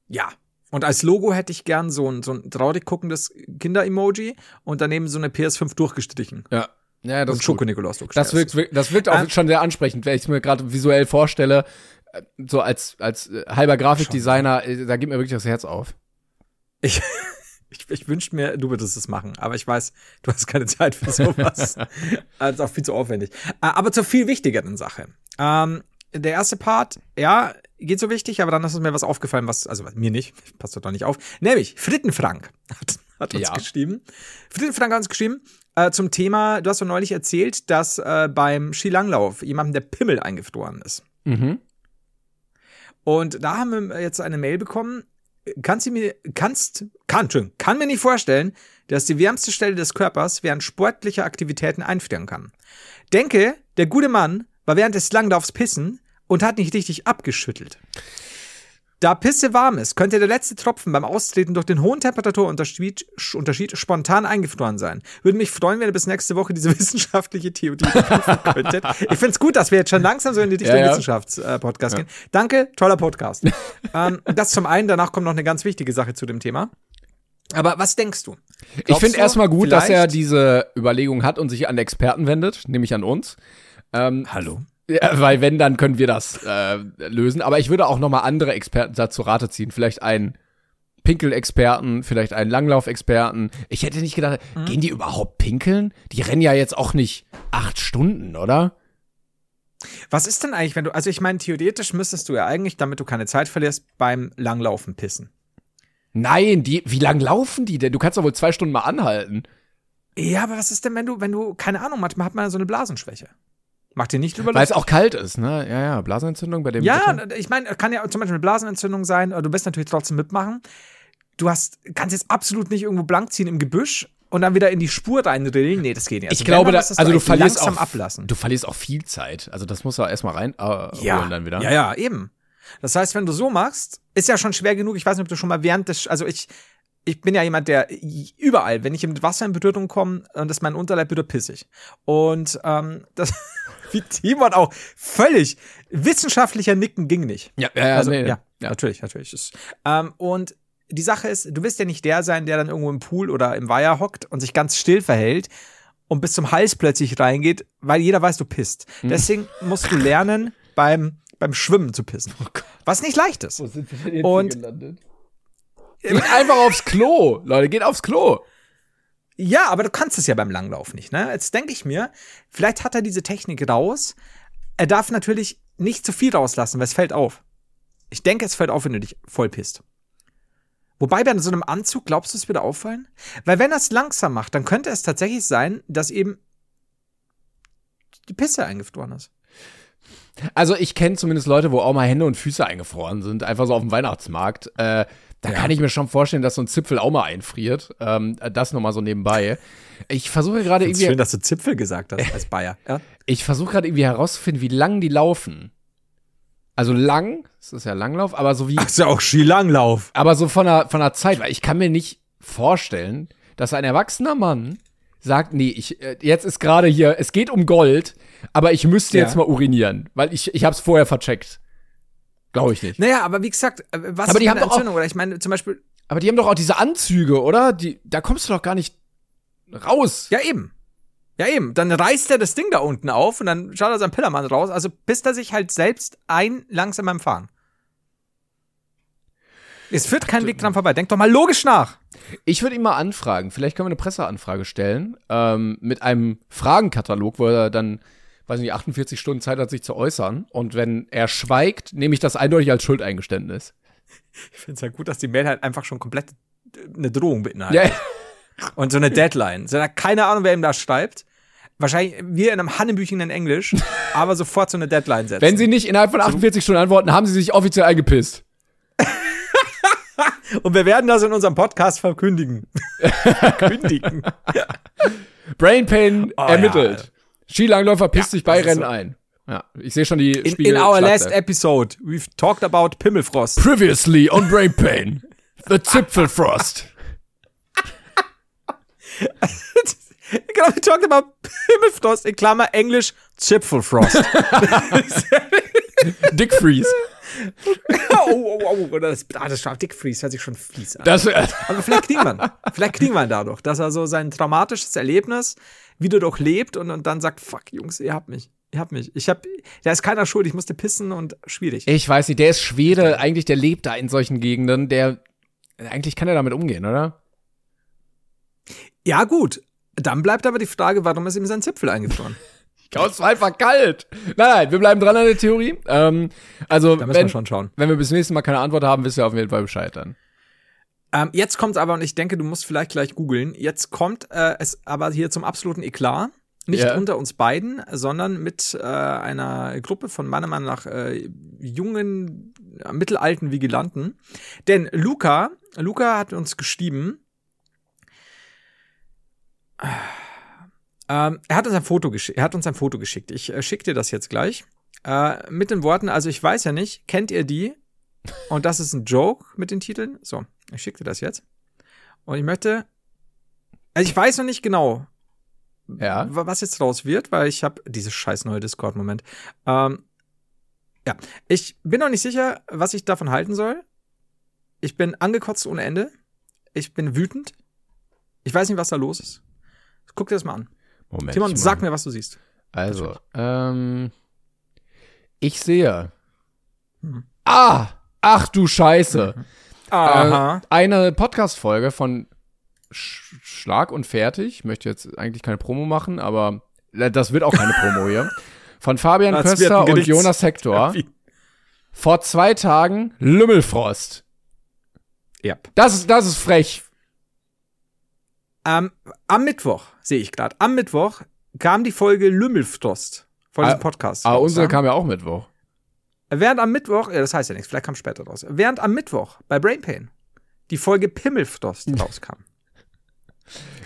[SPEAKER 2] Ja. Und als Logo hätte ich gern so ein, so ein traurig guckendes Kinder-Emoji und daneben so eine PS5 durchgestrichen.
[SPEAKER 1] Ja. Ja, das
[SPEAKER 2] und. Schoko-Nikolaus
[SPEAKER 1] Das wirkt, das wirkt auch
[SPEAKER 2] Ähm,
[SPEAKER 1] schon sehr ansprechend, wenn ich es mir gerade visuell vorstelle. äh, So als, als äh, halber Grafikdesigner, äh, da geht mir wirklich das Herz auf.
[SPEAKER 2] Ich, ich, ich wünschte mir, du würdest es machen, aber ich weiß, du hast keine Zeit für sowas. das ist auch viel zu aufwendig. Aber zur viel wichtigeren Sache. Ähm, der erste Part, ja, geht so wichtig, aber dann ist mir was aufgefallen, was, also mir nicht, passt doch nicht auf. Nämlich, Frittenfrank hat, hat uns
[SPEAKER 1] Ja.
[SPEAKER 2] geschrieben. Frittenfrank hat uns geschrieben, äh, zum Thema, du hast doch neulich erzählt, dass äh, beim Skilanglauf jemandem der Pimmel eingefroren ist.
[SPEAKER 1] Mhm.
[SPEAKER 2] Und da haben wir jetzt eine Mail bekommen. Kannst du mir, kannst, kann, Entschuldigung, kann mir nicht vorstellen, dass die wärmste Stelle des Körpers während sportlicher Aktivitäten einfrieren kann. Denke, der gute Mann war während des Langlaufs pissen und hat nicht richtig abgeschüttelt. Da Pisse warm ist, könnte der letzte Tropfen beim Austreten durch den hohen Temperaturunterschied Unterschied spontan eingefroren sein. Würde mich freuen, wenn ihr bis nächste Woche diese wissenschaftliche Theorie prüfen könntet. Ich finde es gut, dass wir jetzt schon langsam so in die Richtung
[SPEAKER 1] Ja, ja.
[SPEAKER 2] Wissenschaftspodcast gehen. Danke, toller Podcast. ähm, das zum einen, danach kommt noch eine ganz wichtige Sache zu dem Thema. Aber was denkst du?
[SPEAKER 1] Ich
[SPEAKER 2] Glaubst
[SPEAKER 1] finde
[SPEAKER 2] du,
[SPEAKER 1] erstmal gut, dass er diese Überlegung hat und sich an Experten wendet, nämlich an uns. Ähm,
[SPEAKER 2] Hallo.
[SPEAKER 1] Ja, weil wenn, dann können wir das äh, lösen. Aber ich würde auch noch mal andere Experten dazu Rate ziehen. Vielleicht einen Pinkel-Experten, vielleicht einen Langlauf-Experten. Ich hätte nicht gedacht,
[SPEAKER 2] Mhm.
[SPEAKER 1] gehen die überhaupt pinkeln? Die rennen ja jetzt auch nicht acht Stunden, oder?
[SPEAKER 2] Was ist denn eigentlich, wenn du, also ich meine, theoretisch müsstest du ja eigentlich, damit du keine Zeit verlierst, beim Langlaufen pissen.
[SPEAKER 1] Nein, die, wie lang laufen die denn? Du kannst doch wohl zwei Stunden mal anhalten.
[SPEAKER 2] Ja, aber was ist denn, wenn du, wenn du, keine Ahnung, manchmal hat man so eine Blasenschwäche. Macht dir nicht drüber
[SPEAKER 1] Weil es auch kalt ist, ne? Ja, ja, Blasenentzündung bei dem.
[SPEAKER 2] Ja,
[SPEAKER 1] Wetter.
[SPEAKER 2] ich meine, kann ja zum Beispiel eine Blasenentzündung sein, aber du wirst natürlich trotzdem mitmachen. Du hast, kannst jetzt absolut nicht irgendwo blank ziehen im Gebüsch und dann wieder in die Spur reinrillen. Nee, das geht nicht.
[SPEAKER 1] Ich
[SPEAKER 2] Also
[SPEAKER 1] glaube,
[SPEAKER 2] wenn, dann
[SPEAKER 1] da, also du verlierst
[SPEAKER 2] langsam
[SPEAKER 1] auch,
[SPEAKER 2] ablassen.
[SPEAKER 1] du verlierst auch viel Zeit. Also das muss er erstmal rein äh, holen dann wieder.
[SPEAKER 2] Ja, ja, eben. Das heißt, wenn du so machst, ist ja schon schwer genug. Ich weiß nicht, ob du schon mal während des, also ich, ich bin ja jemand, der überall, wenn ich mit Wasser in Berührung komme, und das ist mein Unterleib wieder pissig. Und ähm, das, wie Timon auch, völlig wissenschaftlicher Nicken ging nicht.
[SPEAKER 1] Ja, ja, ja,
[SPEAKER 2] also,
[SPEAKER 1] nee,
[SPEAKER 2] ja,
[SPEAKER 1] ja.
[SPEAKER 2] natürlich, natürlich. Ist, ähm, und die Sache ist, du wirst ja nicht der sein, der dann irgendwo im Pool oder im Weiher hockt und sich ganz still verhält und bis zum Hals plötzlich reingeht, weil jeder weiß, du pisst.
[SPEAKER 1] Hm.
[SPEAKER 2] Deswegen musst du lernen, beim, beim Schwimmen zu pissen. Was nicht leicht ist.
[SPEAKER 1] sind wir denn
[SPEAKER 2] Und-
[SPEAKER 1] gelandet? Geht einfach aufs Klo, Leute, geht aufs Klo.
[SPEAKER 2] Ja, aber du kannst es ja beim Langlauf nicht, ne? Jetzt denke ich mir, vielleicht hat er diese Technik raus. Er darf natürlich nicht zu viel rauslassen, weil es fällt auf. Ich denke, es fällt auf, wenn du dich voll pisst. Wobei bei so einem Anzug, glaubst du, es würde auffallen? Weil wenn er es langsam macht, dann könnte es tatsächlich sein, dass eben die Pisse eingefroren ist.
[SPEAKER 1] Also ich kenne zumindest Leute, wo auch mal Hände und Füße eingefroren sind, einfach so auf dem Weihnachtsmarkt. Äh, da
[SPEAKER 2] Ja.
[SPEAKER 1] kann ich mir schon vorstellen, dass so ein Zipfel auch mal einfriert. Ähm, das nochmal so nebenbei. Ich versuche gerade irgendwie,
[SPEAKER 2] schön, dass du Zipfel gesagt hast als Bayer. Ja?
[SPEAKER 1] ich versuche gerade irgendwie herauszufinden, wie lang die laufen. Also lang, das ist ja Langlauf, aber so wie,
[SPEAKER 2] Ach, ist ja auch Skilanglauf.
[SPEAKER 1] aber so von der, von der Zeit, weil ich kann mir nicht vorstellen, dass ein erwachsener Mann sagt, nee, ich, äh, jetzt ist gerade hier, es geht um Gold, aber ich müsste
[SPEAKER 2] Ja.
[SPEAKER 1] jetzt mal urinieren, weil ich, ich hab's vorher vercheckt. Glaube ich nicht.
[SPEAKER 2] Naja, aber wie gesagt, äh, was
[SPEAKER 1] Aber die haben doch auch-
[SPEAKER 2] Entzündung? Oder ich meine, zum Beispiel,
[SPEAKER 1] Aber die haben doch auch diese Anzüge, oder? Die, da kommst du doch gar nicht raus.
[SPEAKER 2] Ja, eben. Ja, eben. Dann reißt er das Ding da unten auf und dann schaut er seinen Pillermann raus. Also pisst er sich halt selbst ein langsam beim Fahren. Es führt kein Weg dran vorbei. Denk doch mal logisch nach.
[SPEAKER 1] Ich würde ihn mal anfragen. Vielleicht können wir eine Presseanfrage stellen ähm, mit einem Fragenkatalog, wo er dann, weiß nicht, 48 Stunden Zeit hat, sich zu äußern. Und wenn er schweigt, nehme ich das eindeutig als Schuldeingeständnis.
[SPEAKER 2] Ich finde es ja gut, dass die Mail halt einfach schon komplett äh, eine Drohung beinhaltet.
[SPEAKER 1] Ja,
[SPEAKER 2] Und so eine Deadline. So, keine Ahnung, wer ihm da schreibt. Wahrscheinlich wir in einem Hannebüchen in Englisch, aber sofort so eine Deadline setzen.
[SPEAKER 1] wenn Sie nicht innerhalb von 48 Stunden antworten, haben Sie sich offiziell eingepisst.
[SPEAKER 2] Und wir werden das in unserem Podcast verkündigen. verkündigen.
[SPEAKER 1] Brain Pain
[SPEAKER 2] Oh,
[SPEAKER 1] ermittelt.
[SPEAKER 2] ja.
[SPEAKER 1] Skilangläufer pisst sich bei Rennen
[SPEAKER 2] so.
[SPEAKER 1] ein. Ja, ich sehe schon die
[SPEAKER 2] In,
[SPEAKER 1] Spiegel.
[SPEAKER 2] in our last episode, we've talked about Pimmelfrost.
[SPEAKER 1] Previously on Brain Pain. The Zipfelfrost.
[SPEAKER 2] genau, we talked about Pimmelfrost, in Klammer Englisch Zipfelfrost.
[SPEAKER 1] Dick Freeze.
[SPEAKER 2] oh, oh, oh, oh, das, ah, das Dick Freeze hört sich schon fies an.
[SPEAKER 1] Das, äh,
[SPEAKER 2] Aber vielleicht wir ihn. Vielleicht wir ihn dadurch, dass er so sein traumatisches Erlebnis wieder durchlebt und, und dann sagt, fuck, Jungs, ihr habt mich. Ihr habt mich. Ich hab, da ist keiner schuld, ich musste pissen und schwierig.
[SPEAKER 1] ich weiß nicht, der ist Schwede, eigentlich, der lebt da in solchen Gegenden, der, eigentlich kann er damit umgehen, oder?
[SPEAKER 2] Ja, gut. Dann bleibt aber die Frage, warum ist ihm sein Zipfel eingefroren?
[SPEAKER 1] Ich glaube, es war einfach kalt. Nein, nein, wir bleiben dran an der Theorie. Ähm, also, wenn,
[SPEAKER 2] wir schon schauen.
[SPEAKER 1] wenn wir bis nächstes Mal keine Antwort haben, wisst ihr auf jeden Fall Bescheid dann.
[SPEAKER 2] Ähm, jetzt kommt aber, und ich denke, du musst vielleicht gleich googeln, jetzt kommt äh, es aber hier zum absoluten Eklat. Nicht
[SPEAKER 1] Ja.
[SPEAKER 2] unter uns beiden, sondern mit äh, einer Gruppe von meiner Meinung nach äh, jungen, äh, mittelalten Vigilanten. Denn Luca, Luca hat uns geschrieben, ähm, er hat uns ein Foto geschickt. Er hat uns ein Foto geschickt. Ich äh, schicke dir das jetzt gleich. Äh, mit den Worten, also ich weiß ja nicht, kennt ihr die? Und das ist ein Joke mit den Titeln. So, ich schicke dir das jetzt. Und ich möchte. Also ich weiß noch nicht genau,
[SPEAKER 1] Ja.
[SPEAKER 2] wa- was jetzt raus wird, weil ich habe dieses scheiß neue Discord-Moment. Ähm, ja, ich bin noch nicht sicher, was ich davon halten soll. Ich bin angekotzt ohne Ende. Ich bin wütend. Ich weiß nicht, was da los ist. Guck dir das mal an.
[SPEAKER 1] Moment.
[SPEAKER 2] Timon, sag mir, was du siehst.
[SPEAKER 1] Also, ähm, ich sehe.
[SPEAKER 2] Mhm.
[SPEAKER 1] Ah! Ach du Scheiße.
[SPEAKER 2] Aha.
[SPEAKER 1] Äh, eine Podcast-Folge von Sch Schlag und Fertig. Ich möchte jetzt eigentlich keine Promo machen, aber das wird auch keine Promo hier. Von Fabian
[SPEAKER 2] Das
[SPEAKER 1] Köster und Jonas Hector. Vor zwei Tagen Lümmelfrost.
[SPEAKER 2] Ja.
[SPEAKER 1] Das ist, das ist frech.
[SPEAKER 2] Ähm, am Mittwoch, sehe ich gerade, am Mittwoch kam die Folge Lümmelfrost von diesem
[SPEAKER 1] Ah,
[SPEAKER 2] Podcast.
[SPEAKER 1] Aber
[SPEAKER 2] raus,
[SPEAKER 1] unsere kam ja auch Mittwoch.
[SPEAKER 2] Während am Mittwoch, ja, das heißt ja nichts, vielleicht kam später raus. Während am Mittwoch bei Brain Pain die Folge Pimmelfrost rauskam.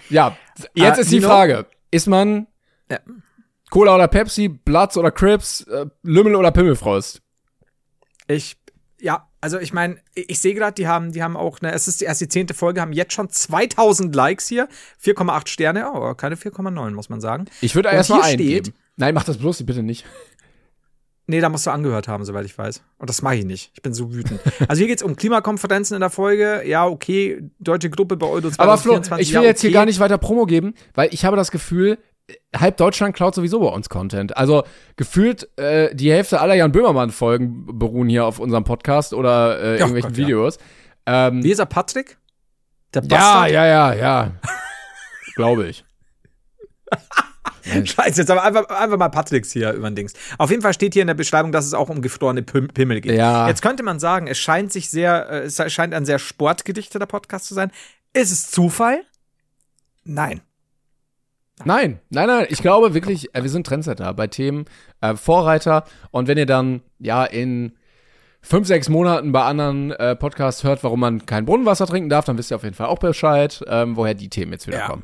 [SPEAKER 1] Ja, jetzt
[SPEAKER 2] Äh,
[SPEAKER 1] ist die
[SPEAKER 2] Nino?
[SPEAKER 1] Frage. Ist man
[SPEAKER 2] Ja.
[SPEAKER 1] Cola oder Pepsi, Bloods oder Crips, äh, Lümmel oder Pimmelfrost?
[SPEAKER 2] Ich, ja, also ich meine, ich, ich sehe gerade, die haben, die haben auch, ne, es ist erst die zehnte Folge, haben jetzt schon 2000 Likes hier, 4,8 Sterne, oh, keine 4,9, muss man sagen.
[SPEAKER 1] Ich würde erstmal eingeben.
[SPEAKER 2] steht-
[SPEAKER 1] Nein, mach das bloß bitte nicht.
[SPEAKER 2] Nee, da musst du angehört haben, soweit ich weiß. Und das mache ich nicht. Ich bin so wütend. Also hier geht's um Klimakonferenzen in der Folge. Ja, okay, deutsche Gruppe bei Euro 2024.
[SPEAKER 1] Aber Flo, ich will
[SPEAKER 2] ja,
[SPEAKER 1] jetzt hier
[SPEAKER 2] okay.
[SPEAKER 1] gar nicht weiter Promo geben, weil ich habe das Gefühl, halb Deutschland klaut sowieso bei uns Content. Also gefühlt äh, die Hälfte aller Jan Böhmermann-Folgen beruhen hier auf unserem Podcast oder äh,
[SPEAKER 2] Ja,
[SPEAKER 1] irgendwelchen
[SPEAKER 2] Gott, ja.
[SPEAKER 1] Videos. Ähm,
[SPEAKER 2] Wie ist er, Patrick? Der
[SPEAKER 1] ja,
[SPEAKER 2] Bastard?
[SPEAKER 1] ja, ja, ja. Glaube ich.
[SPEAKER 2] Scheiße, jetzt aber einfach, einfach mal Patricks hier über den Dings. Auf jeden Fall steht hier in der Beschreibung, dass es auch um gefrorene Pim Pimmel geht.
[SPEAKER 1] Ja.
[SPEAKER 2] Jetzt könnte man sagen, es scheint sich sehr, äh, es scheint ein sehr sportgedichteter Podcast zu sein. Ist es Zufall? Nein.
[SPEAKER 1] Nein, nein, nein, ich glaube wirklich, äh, wir sind Trendsetter bei Themen, äh, Vorreiter. Und wenn ihr dann, ja, in fünf, sechs Monaten bei anderen äh, Podcasts hört, warum man kein Brunnenwasser trinken darf, dann wisst ihr auf jeden Fall auch Bescheid, ähm, woher die Themen jetzt wieder
[SPEAKER 2] Ja.
[SPEAKER 1] kommen.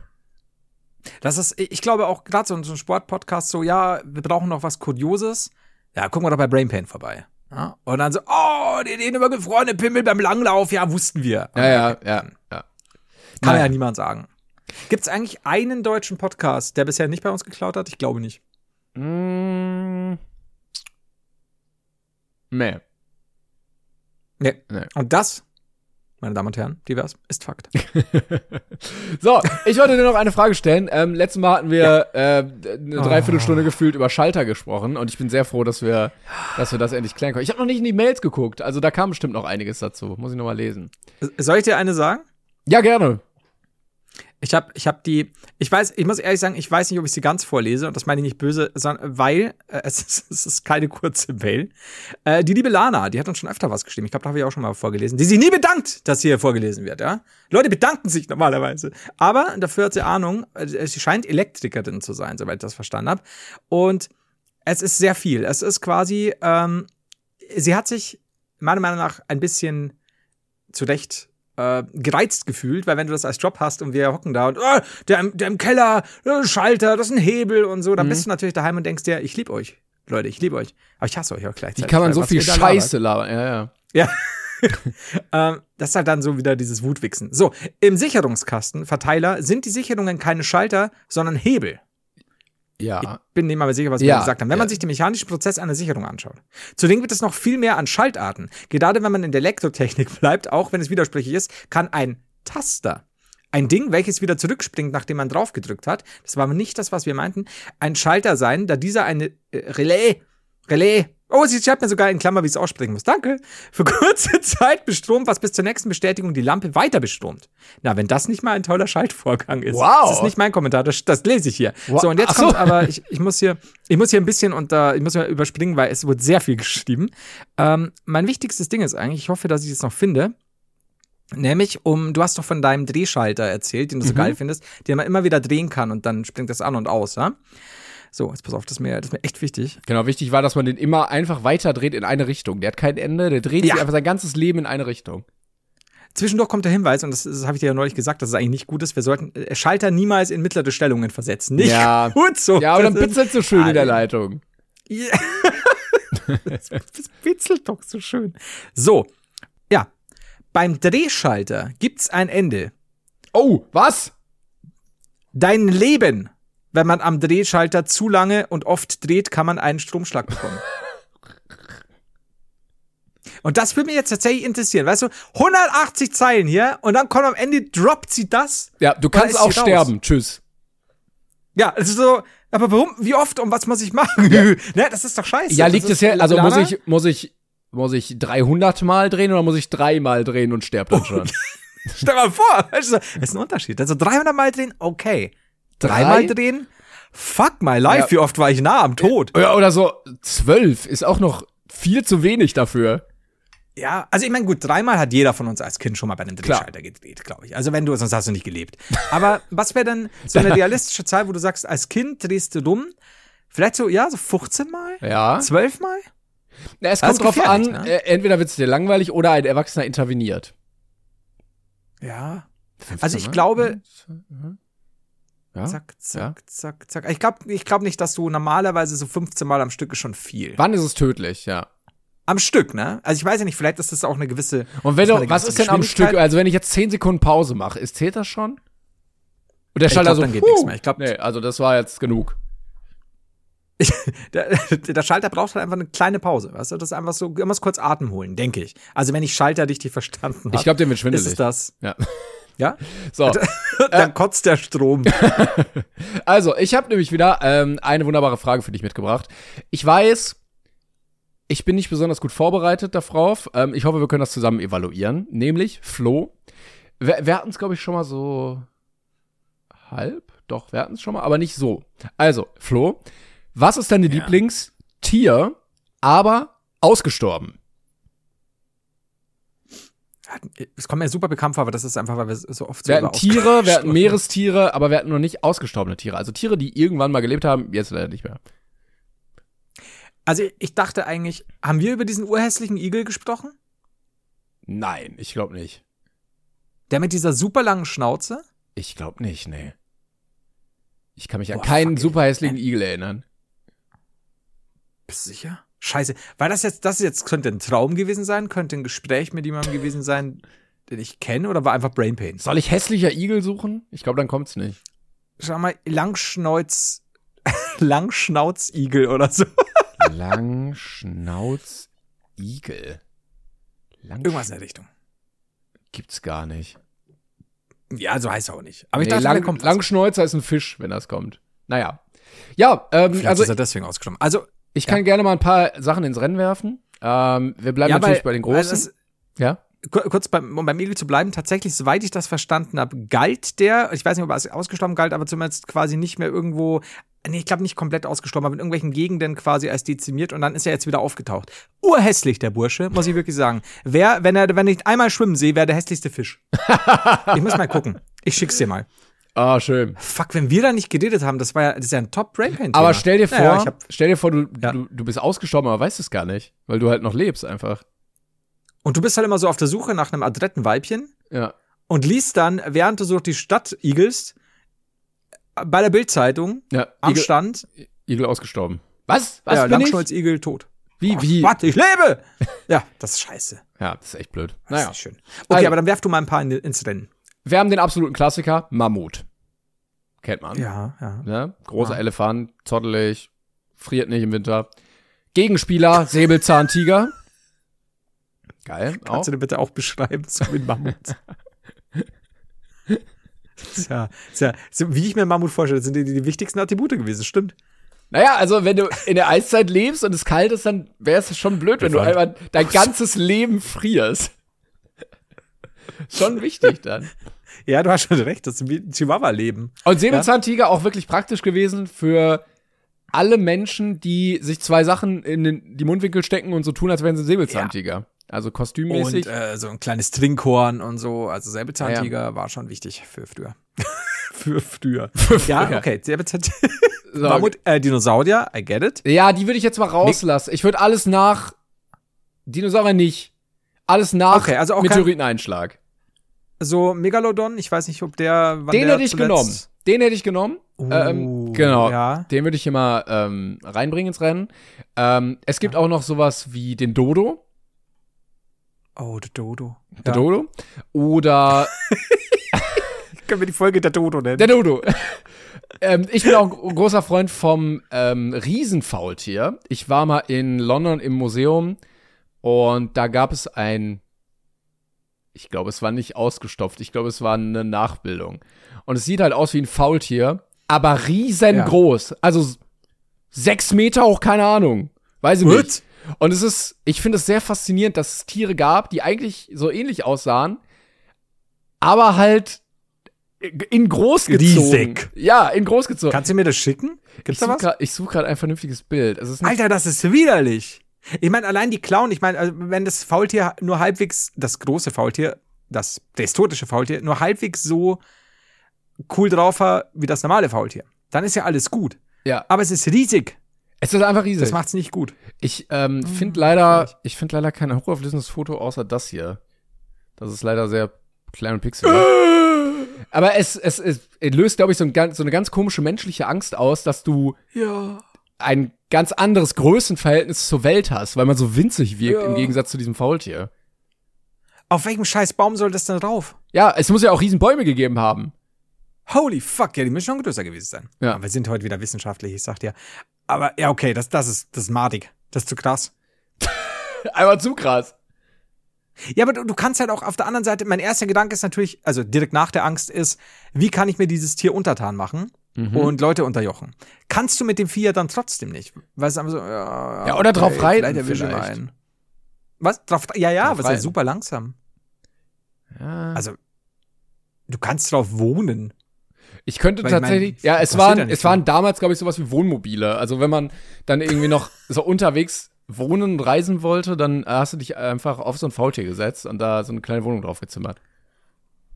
[SPEAKER 2] Das ist, ich glaube auch gerade so, so ein Sportpodcast so, ja, wir brauchen noch was Kurioses. Ja, gucken wir doch bei Brain Pain vorbei. Ja? Und dann so, oh, die Ideen über gefrorene Pimmel beim Langlauf, ja, wussten wir.
[SPEAKER 1] Ja, ja, ja, ja.
[SPEAKER 2] Kann ja niemand sagen. Gibt es eigentlich einen deutschen Podcast, der bisher nicht bei uns geklaut hat? Ich glaube nicht.
[SPEAKER 1] Mm. Nee.
[SPEAKER 2] Nee.
[SPEAKER 1] Nee.
[SPEAKER 2] Und das meine Damen und Herren, divers ist Fakt.
[SPEAKER 1] So, ich wollte dir noch eine Frage stellen. Ähm, letztes Mal hatten wir äh, eine Dreiviertelstunde gefühlt über Schalter gesprochen und ich bin sehr froh, dass wir, dass wir das endlich klären können. Ich habe noch nicht in die Mails geguckt, also da kam bestimmt noch einiges dazu. Muss ich noch mal lesen.
[SPEAKER 2] Soll ich dir eine sagen?
[SPEAKER 1] Ja, gerne.
[SPEAKER 2] Ich habe ich hab die, ich weiß, ich muss ehrlich sagen, ich weiß nicht, ob ich sie ganz vorlese und das meine ich nicht böse, sondern weil äh, es, ist, es ist keine kurze Mail. Äh, die liebe Lana, die hat uns schon öfter was geschrieben. Ich glaube, da habe ich auch schon mal vorgelesen. Die sich nie bedankt, dass hier vorgelesen wird, ja? Leute bedanken sich normalerweise. Aber dafür hat sie Ahnung, äh, sie scheint Elektrikerin zu sein, soweit ich das verstanden habe. Und es ist sehr viel. Es ist quasi, ähm, sie hat sich meiner Meinung nach ein bisschen zu Recht äh, gereizt gefühlt, weil wenn du das als Job hast und wir hocken da und oh, der, im- der im Keller, äh, Schalter, das ist ein Hebel und so, dann bist du natürlich daheim und denkst dir, ich liebe euch. Leute, ich liebe euch. Aber ich hasse euch auch
[SPEAKER 1] Wie
[SPEAKER 2] gleichzeitig.
[SPEAKER 1] kann man so viel Scheiße labern? Ja, ja.
[SPEAKER 2] ja. ähm, das ist halt dann so wieder dieses Wutwichsen. So, im Sicherungskasten, Verteiler, sind die Sicherungen keine Schalter, sondern Hebel.
[SPEAKER 1] Ja.
[SPEAKER 2] Bin nicht mal sicher, was wir
[SPEAKER 1] Ja,
[SPEAKER 2] gesagt haben. Wenn man
[SPEAKER 1] ja.
[SPEAKER 2] sich den mechanischen Prozess einer Sicherung anschaut. Zudem gibt es noch viel mehr an Schaltarten. Gerade wenn man in der Elektrotechnik bleibt, auch wenn es widersprüchlich ist, kann ein Taster, ein Ding, welches wieder zurückspringt, nachdem man draufgedrückt hat, das war aber nicht das, was wir meinten, ein Schalter sein, da dieser eine äh, Relais, Relais, oh, sie schreibt mir sogar in Klammer, wie ich es aussprechen muss. Danke. Für kurze Zeit bestromt, was bis zur nächsten Bestätigung die Lampe weiter bestromt. Na, wenn das nicht mal ein toller Schaltvorgang ist.
[SPEAKER 1] Wow.
[SPEAKER 2] Das ist nicht mein Kommentar, das, das lese ich hier.
[SPEAKER 1] Wow.
[SPEAKER 2] So, und jetzt
[SPEAKER 1] so.
[SPEAKER 2] kommt aber, ich, ich muss hier, ich muss hier ein bisschen unter, ich muss mal überspringen, weil es wurde sehr viel geschrieben. Ähm, mein wichtigstes Ding ist eigentlich, ich hoffe, dass ich es noch finde. Nämlich um, du hast doch von deinem Drehschalter erzählt, den du
[SPEAKER 1] Mhm.
[SPEAKER 2] so geil findest, den man immer wieder drehen kann und dann springt das an und aus, ja? So, jetzt pass auf, das ist mir, das ist mir echt wichtig.
[SPEAKER 1] Genau, wichtig war, dass man den immer einfach weiter dreht in eine Richtung. Der hat kein Ende, der dreht
[SPEAKER 2] Ja.
[SPEAKER 1] sich einfach sein ganzes Leben in eine Richtung.
[SPEAKER 2] Zwischendurch kommt der Hinweis, und das, das habe ich dir ja neulich gesagt, dass es eigentlich nicht gut ist, wir sollten äh, Schalter niemals in mittlere Stellungen versetzen. Nicht
[SPEAKER 1] Ja.
[SPEAKER 2] gut so.
[SPEAKER 1] Ja, aber dann bitzelt so schön in der Leitung.
[SPEAKER 2] Ja. das, das bitzelt doch so schön. So, ja. Beim Drehschalter gibt's ein Ende.
[SPEAKER 1] Oh, was?
[SPEAKER 2] Dein Leben, wenn man am Drehschalter zu lange und oft dreht, kann man einen Stromschlag bekommen. Und das würde mich jetzt tatsächlich interessieren. Weißt du, 180 Zeilen hier und dann kommt am Ende, droppt sie das.
[SPEAKER 1] Ja, du kannst auch
[SPEAKER 2] sie raus?
[SPEAKER 1] sterben. Tschüss.
[SPEAKER 2] Ja, es ist so, aber warum, wie oft und was muss ich machen? ne, das ist doch scheiße.
[SPEAKER 1] Ja, liegt es ja, also muss ich, muss ich, muss ich 300 Mal drehen oder muss ich dreimal drehen und sterb dann schon?
[SPEAKER 2] Stell mal vor, das ist ein Unterschied. Also 300 Mal drehen, okay.
[SPEAKER 1] Drei?
[SPEAKER 2] Dreimal drehen, fuck my life,
[SPEAKER 1] Ja.
[SPEAKER 2] wie oft war ich nah am Tod?
[SPEAKER 1] Ja, oder so zwölf ist auch noch viel zu wenig dafür.
[SPEAKER 2] Ja, also ich meine, gut, dreimal hat jeder von uns als Kind schon mal bei einem
[SPEAKER 1] Klar.
[SPEAKER 2] Drehschalter gedreht, glaube ich. Also wenn du, sonst hast du nicht gelebt. Aber was wäre denn so eine realistische Zahl, wo du sagst, als Kind drehst du dumm? Vielleicht so, ja, so 15 Mal?
[SPEAKER 1] Ja.
[SPEAKER 2] 12 Mal?
[SPEAKER 1] Na, es
[SPEAKER 2] Das
[SPEAKER 1] kommt drauf an,
[SPEAKER 2] ne?
[SPEAKER 1] äh, entweder wird es dir langweilig oder ein Erwachsener interveniert.
[SPEAKER 2] Ja. Also ich glaube,
[SPEAKER 1] Ja?
[SPEAKER 2] zack, zack, zack, zack. Ich glaube ich glaub nicht, dass du normalerweise so 15 Mal am Stück ist schon viel.
[SPEAKER 1] Wann ist es tödlich, ja.
[SPEAKER 2] Am Stück, ne? Also ich weiß ja nicht, vielleicht ist das auch eine gewisse.
[SPEAKER 1] Und wenn du, was ist denn am Stück, also wenn ich jetzt 10 Sekunden Pause mache, ist, zählt das schon? Und der Schalter
[SPEAKER 2] glaub,
[SPEAKER 1] so,
[SPEAKER 2] dann geht nichts mehr. Ich glaub-
[SPEAKER 1] nee, also das war jetzt genug.
[SPEAKER 2] Der, der Schalter braucht halt einfach eine kleine Pause, weißt du? Das ist einfach so, immer kurz Atem holen, denke ich. Also wenn ich Schalter richtig verstanden habe.
[SPEAKER 1] Ich glaube, der wird
[SPEAKER 2] ist
[SPEAKER 1] schwindelig.
[SPEAKER 2] es das.
[SPEAKER 1] Ja.
[SPEAKER 2] Ja?
[SPEAKER 1] So,
[SPEAKER 2] Dann kotzt der Strom.
[SPEAKER 1] also ich habe nämlich wieder ähm, eine wunderbare Frage für dich mitgebracht. Ich weiß, ich bin nicht besonders gut vorbereitet darauf. Ähm, ich hoffe, wir können das zusammen evaluieren. Nämlich, Flo, wir, wir hatten es, glaube ich, schon mal so halb. Doch, wir hatten es schon mal, aber nicht so. Also, Flo, was ist deine Lieblingstier, aber ausgestorben?
[SPEAKER 2] Es kommt mir super bekannt vor, aber das ist einfach, weil wir so oft so
[SPEAKER 1] Wir hatten Tiere, wir hatten Meerestiere, aber wir hatten noch nicht ausgestorbene Tiere. Also Tiere, die irgendwann mal gelebt haben, jetzt leider nicht mehr.
[SPEAKER 2] Also ich dachte eigentlich, haben wir über diesen urhässlichen Igel gesprochen?
[SPEAKER 1] Nein, ich glaube nicht.
[SPEAKER 2] Der mit dieser super langen Schnauze?
[SPEAKER 1] Ich glaube nicht, nee. Ich kann mich an
[SPEAKER 2] Boah,
[SPEAKER 1] keinen
[SPEAKER 2] fuck, ey.
[SPEAKER 1] super hässlichen Igel erinnern.
[SPEAKER 2] Bist du sicher? Scheiße. War das jetzt, das jetzt könnte ein Traum gewesen sein? Könnte ein Gespräch mit jemandem gewesen sein, den ich kenne? Oder war einfach Brain Pain?
[SPEAKER 1] Soll ich hässlicher Igel suchen? Ich glaube, dann kommt's nicht.
[SPEAKER 2] Schau mal, Langschnauz, Langschnauzigel oder so.
[SPEAKER 1] Langschnauzigel. Lang
[SPEAKER 2] Irgendwas in der Richtung.
[SPEAKER 1] Gibt's gar nicht.
[SPEAKER 2] Ja, so heißt er auch nicht. Aber ich
[SPEAKER 1] nee,
[SPEAKER 2] dachte,
[SPEAKER 1] Lang,
[SPEAKER 2] kommt.
[SPEAKER 1] Langschnäuzer ist ein Fisch, wenn das kommt. Naja. Ja, ähm,
[SPEAKER 2] Vielleicht
[SPEAKER 1] also
[SPEAKER 2] ist er deswegen ausgestorben. Also,
[SPEAKER 1] ich kann gerne mal ein paar Sachen ins Rennen werfen. Ähm, wir bleiben natürlich
[SPEAKER 2] weil-
[SPEAKER 1] bei den Großen.
[SPEAKER 2] das-
[SPEAKER 1] ja.
[SPEAKER 2] Kur- kurz beim, um beim Igel zu bleiben, tatsächlich, soweit ich das verstanden habe, galt der, ich weiß nicht, ob er ausgestorben galt, aber zumindest quasi nicht mehr irgendwo, nee, ich glaube nicht komplett ausgestorben, aber in irgendwelchen Gegenden quasi als dezimiert und dann ist er jetzt wieder aufgetaucht. Urhässlich, der Bursche, muss ich wirklich sagen. Wer, wenn er, wenn ich einmal schwimmen sehe, wäre der hässlichste Fisch. ich muss mal gucken. Ich schick's dir mal.
[SPEAKER 1] Ah, schön.
[SPEAKER 2] Fuck, wenn wir da nicht geredet haben, das war ja, das ist ja ein top brain pain
[SPEAKER 1] Aber stell dir vor,
[SPEAKER 2] Naja, ich hab,
[SPEAKER 1] stell dir vor, du,
[SPEAKER 2] Ja.
[SPEAKER 1] du, du bist ausgestorben, aber weißt es gar nicht, weil du halt noch lebst einfach.
[SPEAKER 2] und du bist halt immer so auf der Suche nach einem adretten Weibchen
[SPEAKER 1] Ja.
[SPEAKER 2] und liest dann, während du so durch die Stadt igelst, bei der Bildzeitung
[SPEAKER 1] Ja,
[SPEAKER 2] am
[SPEAKER 1] Igel,
[SPEAKER 2] Stand,
[SPEAKER 1] Igel ausgestorben. Was? Was
[SPEAKER 2] ja,
[SPEAKER 1] bin ich?
[SPEAKER 2] Langschnäuzigel tot.
[SPEAKER 1] Wie,
[SPEAKER 2] Oh,
[SPEAKER 1] wie?
[SPEAKER 2] Warte, ich lebe! ja, das ist scheiße.
[SPEAKER 1] Ja, das ist echt blöd.
[SPEAKER 2] Das
[SPEAKER 1] Naja.
[SPEAKER 2] ist schön. Okay,
[SPEAKER 1] Also-
[SPEAKER 2] aber dann werf du mal ein paar in, ins Rennen.
[SPEAKER 1] Wir haben den absoluten Klassiker, Mammut. Kennt man.
[SPEAKER 2] Ja, ja.
[SPEAKER 1] Ne? Großer
[SPEAKER 2] Ja.
[SPEAKER 1] Elefant, zottelig, friert nicht im Winter. Gegenspieler, Säbelzahntiger. Geil. Auch.
[SPEAKER 2] Kannst du dir bitte auch beschreiben, so wie Mammut? Das ist ja, das ist ja, so wie ich mir Mammut vorstelle, das sind die, die wichtigsten Attribute gewesen, stimmt.
[SPEAKER 1] Naja, also wenn du in der Eiszeit lebst und es kalt ist, dann wäre es schon blöd, wenn du einfach dein ganzes Leben frierst. schon wichtig dann.
[SPEAKER 2] Ja, du hast schon recht, das ist wie ein Chihuahua-Leben.
[SPEAKER 1] Und Säbelzahntiger auch wirklich praktisch gewesen für alle Menschen, die sich zwei Sachen in den, die Mundwinkel stecken und so tun, als wären sie Säbelzahntiger. Also kostümmäßig.
[SPEAKER 2] Und äh, so ein kleines Trinkhorn und so. Also Säbelzahntiger war schon wichtig für früher. für früher. ja,
[SPEAKER 1] früher.
[SPEAKER 2] okay. Säbelzahntiger.
[SPEAKER 1] So.
[SPEAKER 2] Mammut, äh, Dinosaurier, I get it.
[SPEAKER 1] Ja, die würde ich jetzt mal rauslassen. Ich würde alles nach Dinosaurier nicht. Alles nach
[SPEAKER 2] Okay, also auch
[SPEAKER 1] Meteoriteneinschlag.
[SPEAKER 2] So Megalodon, ich weiß nicht, ob der. wann
[SPEAKER 1] Den
[SPEAKER 2] der
[SPEAKER 1] hätte ich genommen. Den hätte ich genommen.
[SPEAKER 2] Uh,
[SPEAKER 1] ähm, genau.
[SPEAKER 2] ja.
[SPEAKER 1] Den würde ich hier mal ähm, reinbringen ins Rennen. Ähm, es gibt auch noch sowas wie den Dodo.
[SPEAKER 2] Oh, der Dodo.
[SPEAKER 1] Der Dodo. Oder
[SPEAKER 2] Können wir die Folge der Dodo nennen?
[SPEAKER 1] der Dodo. ähm, ich bin auch ein großer Freund vom ähm, Riesenfaultier. Ich war mal in London im Museum und da gab es ein, ich glaube, es war nicht ausgestopft, ich glaube, es war eine Nachbildung. Und es sieht halt aus wie ein Faultier, aber riesengroß. Also s- sechs Meter auch, keine Ahnung. Weiß ich
[SPEAKER 2] What?
[SPEAKER 1] nicht. Und es ist, ich finde es sehr faszinierend, dass es Tiere gab, die eigentlich so ähnlich aussahen, aber halt in groß gezogen.
[SPEAKER 2] Riesig.
[SPEAKER 1] Ja, in groß gezogen.
[SPEAKER 2] Kannst du mir das schicken?
[SPEAKER 1] ich
[SPEAKER 2] Gibt's da
[SPEAKER 1] suche
[SPEAKER 2] was?
[SPEAKER 1] grad- ich suche gerade ein vernünftiges Bild. Es ist nicht,
[SPEAKER 2] Alter, das ist widerlich. Ich meine, allein die Clown, ich meine, also wenn das Faultier nur halbwegs, das große Faultier, das prähistorische Faultier, nur halbwegs so cool drauf war wie das normale Faultier, dann ist ja alles gut.
[SPEAKER 1] ja,
[SPEAKER 2] Aber es ist riesig.
[SPEAKER 1] es ist einfach riesig.
[SPEAKER 2] Das macht's nicht gut.
[SPEAKER 1] Ich ähm,
[SPEAKER 2] Mhm.
[SPEAKER 1] finde leider, ich finde leider kein hochauflösendes Foto außer das hier. Das ist leider sehr klein und pixelig. Aber es, es, es, es löst, glaube ich, so, ein, so eine ganz komische menschliche Angst aus, dass du
[SPEAKER 2] Ja.
[SPEAKER 1] ein ganz anderes Größenverhältnis zur Welt hast, weil man so winzig wirkt
[SPEAKER 2] Ja.
[SPEAKER 1] im Gegensatz zu diesem Faultier.
[SPEAKER 2] Auf welchem scheiß Baum soll das denn drauf?
[SPEAKER 1] Ja, es muss ja auch riesen Bäume gegeben haben.
[SPEAKER 2] Holy fuck, ja, die müssen schon größer gewesen sein.
[SPEAKER 1] Ja.
[SPEAKER 2] Aber wir sind heute wieder wissenschaftlich, ich sag dir. Aber ja, okay, das, das ist, das ist madig. Das ist zu krass.
[SPEAKER 1] Einmal zu krass.
[SPEAKER 2] Ja, aber du, du kannst halt auch auf der anderen Seite, mein erster Gedanke ist natürlich, also direkt nach der Angst ist, wie kann ich mir dieses Tier untertan machen
[SPEAKER 1] Mhm.
[SPEAKER 2] und Leute unterjochen? Kannst du mit dem Vieh ja dann trotzdem nicht. Weil es einfach so, ja,
[SPEAKER 1] Ja, oder drauf reiten
[SPEAKER 2] vielleicht
[SPEAKER 1] vielleicht.
[SPEAKER 2] einen. Was? Drauf, ja, ja,
[SPEAKER 1] Drauf
[SPEAKER 2] aber es ist ja
[SPEAKER 1] reiten.
[SPEAKER 2] super langsam.
[SPEAKER 1] Ja.
[SPEAKER 2] Also, du kannst drauf wohnen.
[SPEAKER 1] Ich könnte
[SPEAKER 2] Weil ich mein,
[SPEAKER 1] tatsächlich, ja, es waren,
[SPEAKER 2] ja
[SPEAKER 1] es waren damals, glaube ich, sowas wie Wohnmobile. Also wenn man dann irgendwie noch so unterwegs wohnen und reisen wollte, dann hast du dich einfach auf so ein Faultier gesetzt und da so eine kleine Wohnung drauf gezimmert.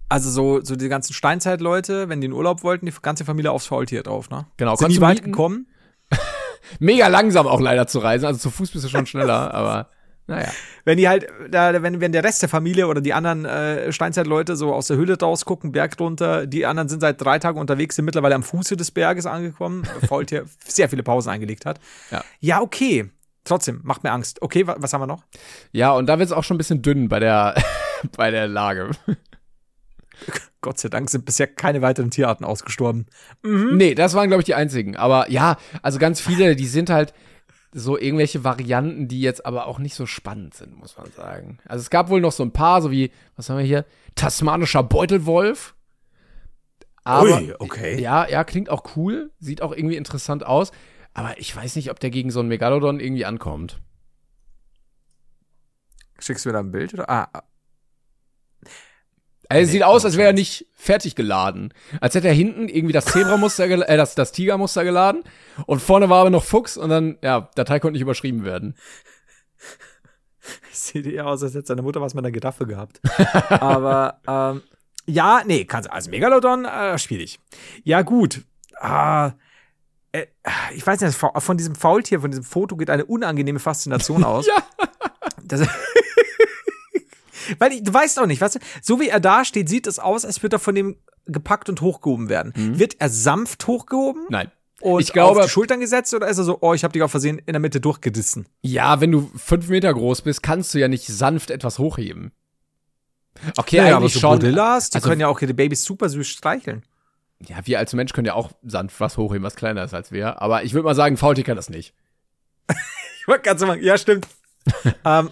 [SPEAKER 2] Also so, so die ganzen Steinzeitleute, wenn die in Urlaub wollten, die ganze Familie aufs Faultier drauf, ne?
[SPEAKER 1] Genau,
[SPEAKER 2] Sind die weit
[SPEAKER 1] mieten?
[SPEAKER 2] gekommen?
[SPEAKER 1] Mega langsam auch leider zu reisen, also zu Fuß bist du schon schneller, aber naja.
[SPEAKER 2] Wenn die halt, da, wenn, wenn der Rest der Familie oder die anderen äh, Steinzeitleute so aus der Höhle rausgucken, Berg drunter, die anderen sind seit drei Tagen unterwegs, sind mittlerweile am Fuße des Berges angekommen, Faultier sehr viele Pausen eingelegt hat.
[SPEAKER 1] Ja.
[SPEAKER 2] ja, okay. Trotzdem, macht mir Angst. Okay, wa was haben wir noch?
[SPEAKER 1] Ja, und da wird es auch schon ein bisschen dünn bei der, bei der Lage.
[SPEAKER 2] Gott sei Dank sind bisher keine weiteren Tierarten ausgestorben.
[SPEAKER 1] Nee, das waren, glaube ich, die einzigen. Aber ja, also ganz viele, die sind halt so irgendwelche Varianten, die jetzt aber auch nicht so spannend sind, muss man sagen. Also es gab wohl noch so ein paar, so wie, was haben wir hier? Tasmanischer Beutelwolf. Aber,
[SPEAKER 2] Ui, okay.
[SPEAKER 1] Ja, ja, klingt auch cool, sieht auch irgendwie interessant aus. Aber ich weiß nicht, ob der gegen so einen Megalodon irgendwie ankommt.
[SPEAKER 2] Schickst du mir da ein Bild? Oder? Ah,
[SPEAKER 1] Also
[SPEAKER 2] Nee,
[SPEAKER 1] sieht aus, als wäre er nicht fertig geladen. Als hätte er hinten irgendwie das Zebramuster, äh, das, das Tigermuster geladen und vorne war aber noch Fuchs und dann, ja, Datei konnte nicht überschrieben werden.
[SPEAKER 2] sieht eher aus, als hätte seine Mutter was mit einer Gitarre gehabt. Aber ähm, ja, nee, kannst also Megalodon äh, schwierig. Ja gut. Ah, äh, ich weiß nicht, von diesem Faultier, von diesem Foto geht eine unangenehme Faszination aus.
[SPEAKER 1] Ja.
[SPEAKER 2] Das, Weil ich, du weißt auch nicht, weißt du, so wie er da steht, sieht es aus, als würde er von dem gepackt und hochgehoben werden. Wird er sanft hochgehoben?
[SPEAKER 1] Nein.
[SPEAKER 2] Und
[SPEAKER 1] ich glaube,
[SPEAKER 2] auf die Schultern gesetzt oder ist er so, oh, ich habe dich auf Versehen in der Mitte durchgedissen?
[SPEAKER 1] ja, wenn du fünf Meter groß bist, kannst du ja nicht sanft etwas hochheben. Okay,
[SPEAKER 2] Ja, aber so
[SPEAKER 1] schon.
[SPEAKER 2] Gorillas, die
[SPEAKER 1] Also-
[SPEAKER 2] können ja auch ihre Babys super süß streicheln.
[SPEAKER 1] Ja, wir als Mensch können ja auch sanft was hochheben, was kleiner ist als wir. Aber ich würde mal sagen, Faultier kann das nicht.
[SPEAKER 2] Ich wollte ganz sagen, ja, stimmt. ähm,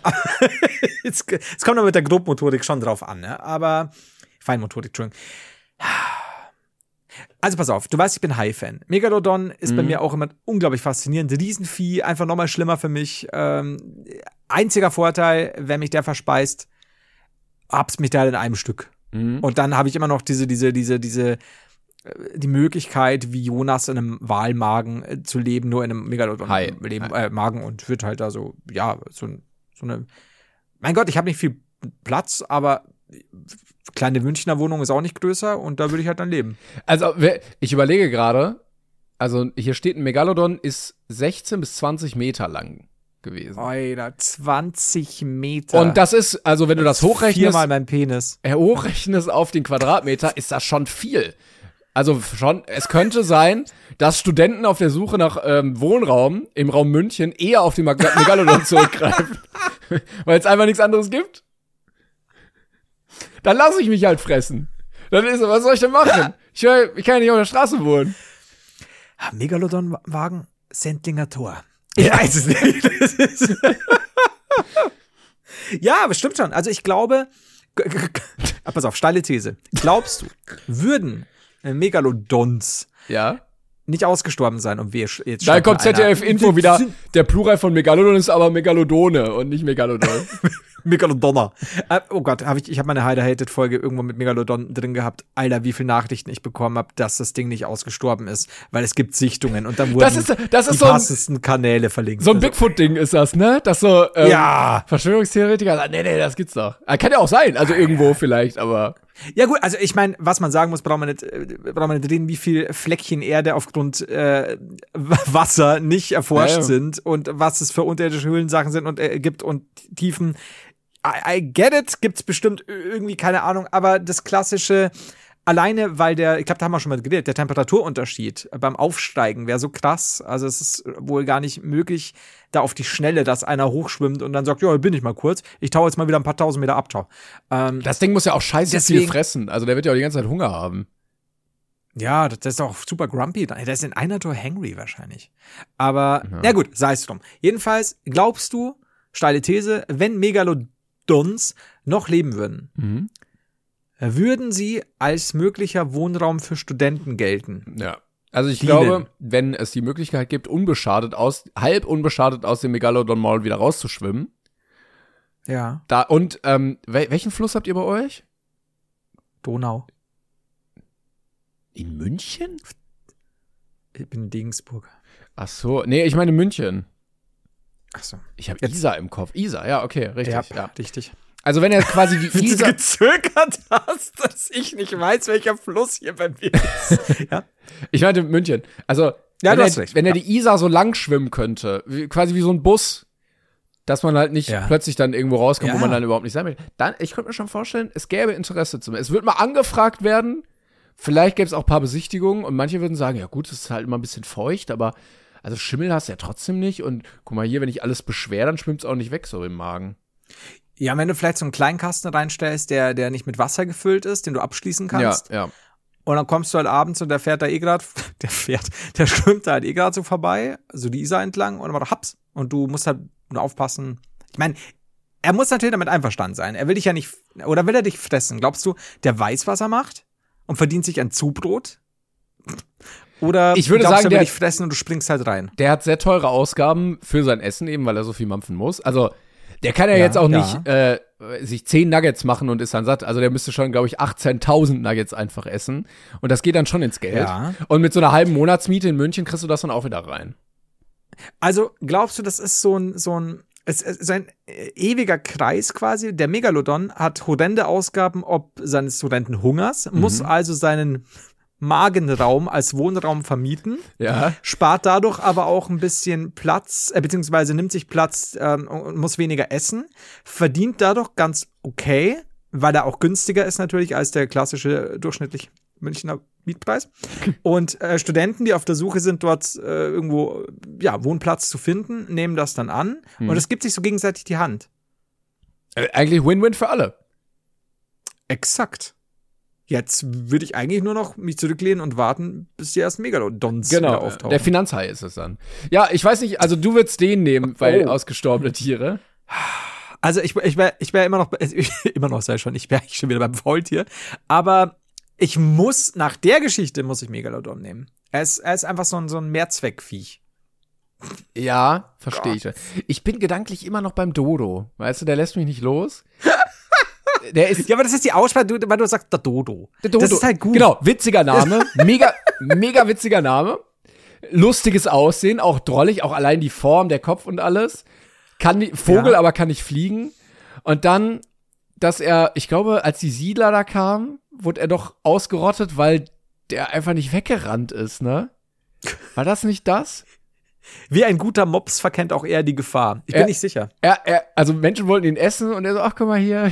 [SPEAKER 2] es, es kommt aber mit der Grobmotorik schon drauf an, ne? Aber Feinmotorik, Entschuldigung. Also pass auf, du weißt, ich bin High-Fan. Megalodon ist bei mir auch immer unglaublich faszinierend. Riesenvieh, einfach nochmal schlimmer für mich. Ähm, einziger Vorteil, wenn mich der verspeist, hab's mich da in einem Stück. Und dann habe ich immer noch diese, diese, diese, diese, die Möglichkeit, wie Jonas in einem Walmagen äh, zu leben, nur in einem Megalodon
[SPEAKER 1] Hai.
[SPEAKER 2] leben, äh, Magen und wird halt da so, ja, so, so eine. Mein Gott, ich habe nicht viel Platz, aber kleine Münchner Wohnung ist auch nicht größer und da würde ich halt dann leben.
[SPEAKER 1] Also, ich überlege gerade, also hier steht ein Megalodon ist 16 bis 20 Meter lang gewesen.
[SPEAKER 2] Alter, 20 Meter.
[SPEAKER 1] Und das ist, also wenn du das hochrechnest,
[SPEAKER 2] Viermal mein Penis.
[SPEAKER 1] äh, hochrechnest auf den Quadratmeter, ist das schon viel. Also schon, es könnte sein, dass Studenten auf der Suche nach ähm, Wohnraum im Raum München eher auf den Meg Megalodon zurückgreifen, weil es einfach nichts anderes gibt. Dann lasse ich mich halt fressen. Dann ist, was soll ich denn machen? Ich, ich kann ja nicht auf der Straße wohnen.
[SPEAKER 2] Ah, Megalodon-Wagen, Sendlinger Tor. Ich weiß es nicht. Ja, aber stimmt schon. Also ich glaube, pass auf, steile These. Glaubst du, würden Megalodons
[SPEAKER 1] Ja.
[SPEAKER 2] nicht ausgestorben sein und wir jetzt
[SPEAKER 1] Da kommt ZDF-Info wieder. Der Plural von Megalodon ist aber Megalodone und nicht Megalodon.
[SPEAKER 2] Megalodonner. Äh, oh Gott, hab ich, ich habe meine Heider-Hated-Folge irgendwo mit Megalodon drin gehabt. Alter, wie viele Nachrichten ich bekommen habe, dass das Ding nicht ausgestorben ist, weil es gibt Sichtungen und dann wurden
[SPEAKER 1] Das ist- das ist
[SPEAKER 2] die
[SPEAKER 1] so
[SPEAKER 2] passendsten Kanäle verlinkt.
[SPEAKER 1] So ein
[SPEAKER 2] Also,
[SPEAKER 1] Bigfoot-Ding ist das, ne? Das so, ähm,
[SPEAKER 2] Ja.
[SPEAKER 1] Verschwörungstheoretiker nee, nee, das gibt's doch. Ah, Kann ja auch sein, also irgendwo vielleicht, aber.
[SPEAKER 2] Ja gut, also ich meine, was man sagen muss, braucht man nicht, äh, braucht man nicht reden, wie viel Fleckchen Erde aufgrund äh, Wasser nicht erforscht
[SPEAKER 1] Ja, ja.
[SPEAKER 2] sind und was es für unterirdische Höhlensachen sind und äh, gibt und Tiefen. I, I get it, gibt's bestimmt irgendwie keine Ahnung, aber das klassische alleine, weil der, ich glaube, da haben wir schon mal geredet, der Temperaturunterschied beim Aufsteigen wäre so krass. Also es ist wohl gar nicht möglich, da auf die Schnelle, dass einer hochschwimmt und dann sagt, ja, bin ich mal kurz, ich tau jetzt mal wieder ein paar tausend Meter Abtau. Ähm,
[SPEAKER 1] Das Ding muss ja auch scheiße viel
[SPEAKER 2] Deswegen-
[SPEAKER 1] fressen. Also der wird ja auch die ganze Zeit Hunger haben.
[SPEAKER 2] Ja, das das ist auch super grumpy. Der ist in einer Tour hangry wahrscheinlich. Aber, na gut, sei es drum. Jedenfalls, glaubst du, steile These, wenn Megalodons noch leben würden,
[SPEAKER 1] Mhm.
[SPEAKER 2] Würden sie als möglicher Wohnraum für Studenten gelten?
[SPEAKER 1] Ja. Also ich
[SPEAKER 2] Dienen.
[SPEAKER 1] glaube, wenn es die Möglichkeit gibt, unbeschadet aus, halb unbeschadet aus dem Megalodon-Maul wieder rauszuschwimmen,
[SPEAKER 2] Ja,
[SPEAKER 1] da, und, ähm, wel welchen Fluss habt ihr bei euch?
[SPEAKER 2] Donau.
[SPEAKER 1] In München?
[SPEAKER 2] Ich bin in Regensburg.
[SPEAKER 1] Ach so, nee, ich meine München.
[SPEAKER 2] Ach so.
[SPEAKER 1] Ich habe Isar im Kopf. Isar, ja, okay, richtig.
[SPEAKER 2] Ja,
[SPEAKER 1] Ja,
[SPEAKER 2] richtig.
[SPEAKER 1] Also wenn er quasi die
[SPEAKER 2] Wie du
[SPEAKER 1] Isar,
[SPEAKER 2] gezögert hast, dass ich nicht weiß, welcher Fluss hier bei mir ist. ja.
[SPEAKER 1] ich meinte München. Also
[SPEAKER 2] Ja,
[SPEAKER 1] wenn,
[SPEAKER 2] du
[SPEAKER 1] er,
[SPEAKER 2] recht.
[SPEAKER 1] wenn er die Isar so lang schwimmen könnte, wie, quasi wie so ein Bus, dass man halt nicht
[SPEAKER 2] Ja.
[SPEAKER 1] plötzlich dann irgendwo rauskommt, wo man dann überhaupt nicht sein will. Dann, ich könnte mir schon vorstellen, es gäbe Interesse zu mir. Es wird mal angefragt werden. Vielleicht gäbe es auch ein paar Besichtigungen und manche würden sagen, ja gut, es ist halt immer ein bisschen feucht, aber also Schimmel hast du ja trotzdem nicht. Und guck mal hier, wenn ich alles beschwer, dann schwimmt es auch nicht weg so im Magen.
[SPEAKER 2] Ja, wenn du vielleicht so einen kleinen Kasten reinstellst, der, der nicht mit Wasser gefüllt ist, den du abschließen kannst.
[SPEAKER 1] Ja, ja.
[SPEAKER 2] Und dann kommst du halt abends und der fährt da eh grad, der fährt, der schwimmt da halt eh grad so vorbei, so die Isar entlang und dann macht er Haps und du musst halt nur aufpassen. Ich meine, er muss natürlich damit einverstanden sein. Er will dich ja nicht, oder will er dich fressen? Glaubst du, der weiß, was er macht und verdient sich ein Zubrot? Oder
[SPEAKER 1] Ich würde
[SPEAKER 2] glaubst
[SPEAKER 1] sagen,
[SPEAKER 2] du, er will
[SPEAKER 1] der-
[SPEAKER 2] dich fressen und du springst halt rein?
[SPEAKER 1] Der hat sehr teure Ausgaben für sein Essen, eben weil er so viel mampfen muss. Also, der kann ja,
[SPEAKER 2] Ja,
[SPEAKER 1] jetzt auch
[SPEAKER 2] ja.
[SPEAKER 1] nicht äh, sich 10 Nuggets machen und ist dann satt. Also, der müsste schon, glaube ich, 18.000 Nuggets einfach essen. Und das geht dann schon ins Geld.
[SPEAKER 2] Ja.
[SPEAKER 1] Und mit so einer halben Monatsmiete in München kriegst du das dann auch wieder rein.
[SPEAKER 2] Also glaubst du, das ist so ein, so ein, es ist ein äh, ewiger Kreis quasi? Der Megalodon hat horrende Ausgaben ob seines horrenden Hungers, muss also seinen Magenraum als Wohnraum vermieten,
[SPEAKER 1] Ja.
[SPEAKER 2] spart dadurch aber auch ein bisschen Platz, äh, beziehungsweise nimmt sich Platz ähm, und muss weniger essen, verdient dadurch ganz okay, weil er auch günstiger ist natürlich als der klassische durchschnittlich Münchner Mietpreis. Und äh, Studenten, die auf der Suche sind, dort äh, irgendwo ja, Wohnplatz zu finden, nehmen das dann an und es gibt sich so gegenseitig die Hand.
[SPEAKER 1] Äh, eigentlich Win-Win für alle.
[SPEAKER 2] Exakt. Jetzt würde ich eigentlich nur noch mich zurücklehnen und warten, bis die ersten Megalodons wieder
[SPEAKER 1] Genau.
[SPEAKER 2] auftauchen.
[SPEAKER 1] Der Finanzhai ist es dann. Ja, ich weiß nicht, also du würdest den nehmen, weil
[SPEAKER 2] Oh.
[SPEAKER 1] ausgestorbene Tiere.
[SPEAKER 2] Also ich, ich wäre ich wär immer noch, immer noch sei schon, ich wäre eigentlich schon wieder beim Faultier. Aber ich muss, nach der Geschichte muss ich Megalodon nehmen. Er ist, er ist einfach so ein, so ein Mehrzweckviech.
[SPEAKER 1] Ja, verstehe ich. Ich bin gedanklich immer noch beim Dodo. Weißt du, der lässt mich nicht los. Der ist
[SPEAKER 2] Ja, aber das ist die Aussprache, du, weil du sagst, der Dodo.
[SPEAKER 1] Der Dodo.
[SPEAKER 2] Das ist halt gut.
[SPEAKER 1] Genau, witziger Name. Mega, mega witziger Name. Lustiges Aussehen, auch drollig, auch allein die Form, der Kopf und alles. Kann die, Vogel,
[SPEAKER 2] Ja.
[SPEAKER 1] aber kann nicht fliegen. Und dann, dass er, ich glaube, als die Siedler da kamen, wurde er doch ausgerottet, weil der einfach nicht weggerannt ist, ne? War das nicht das?
[SPEAKER 2] Wie ein guter Mops verkennt auch er die Gefahr. Ich bin
[SPEAKER 1] Er-
[SPEAKER 2] nicht sicher.
[SPEAKER 1] Er, er, also Menschen wollten ihn essen und er so, ach guck mal hier,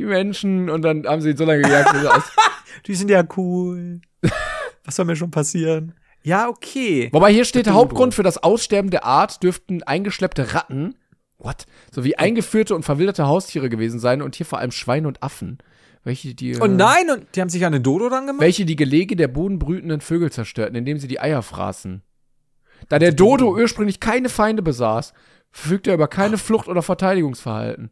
[SPEAKER 1] die Menschen. Und dann haben sie ihn so lange gejagt, bis er aus,
[SPEAKER 2] Die sind ja cool. Was soll mir schon passieren? Ja, okay.
[SPEAKER 1] Wobei hier steht. Hauptgrund für das Aussterben der Art dürften eingeschleppte Ratten, what? Sowie eingeführte und verwilderte Haustiere gewesen sein und hier vor allem Schweine und Affen. Welche die,
[SPEAKER 2] Und nein, und die haben sich an den Dodo dann gemacht?
[SPEAKER 1] welche die Gelege der bodenbrütenden Vögel zerstörten, indem sie die Eier fraßen. Da der Dodo ursprünglich keine Feinde besaß, verfügte er über keine Flucht- oder Verteidigungsverhalten.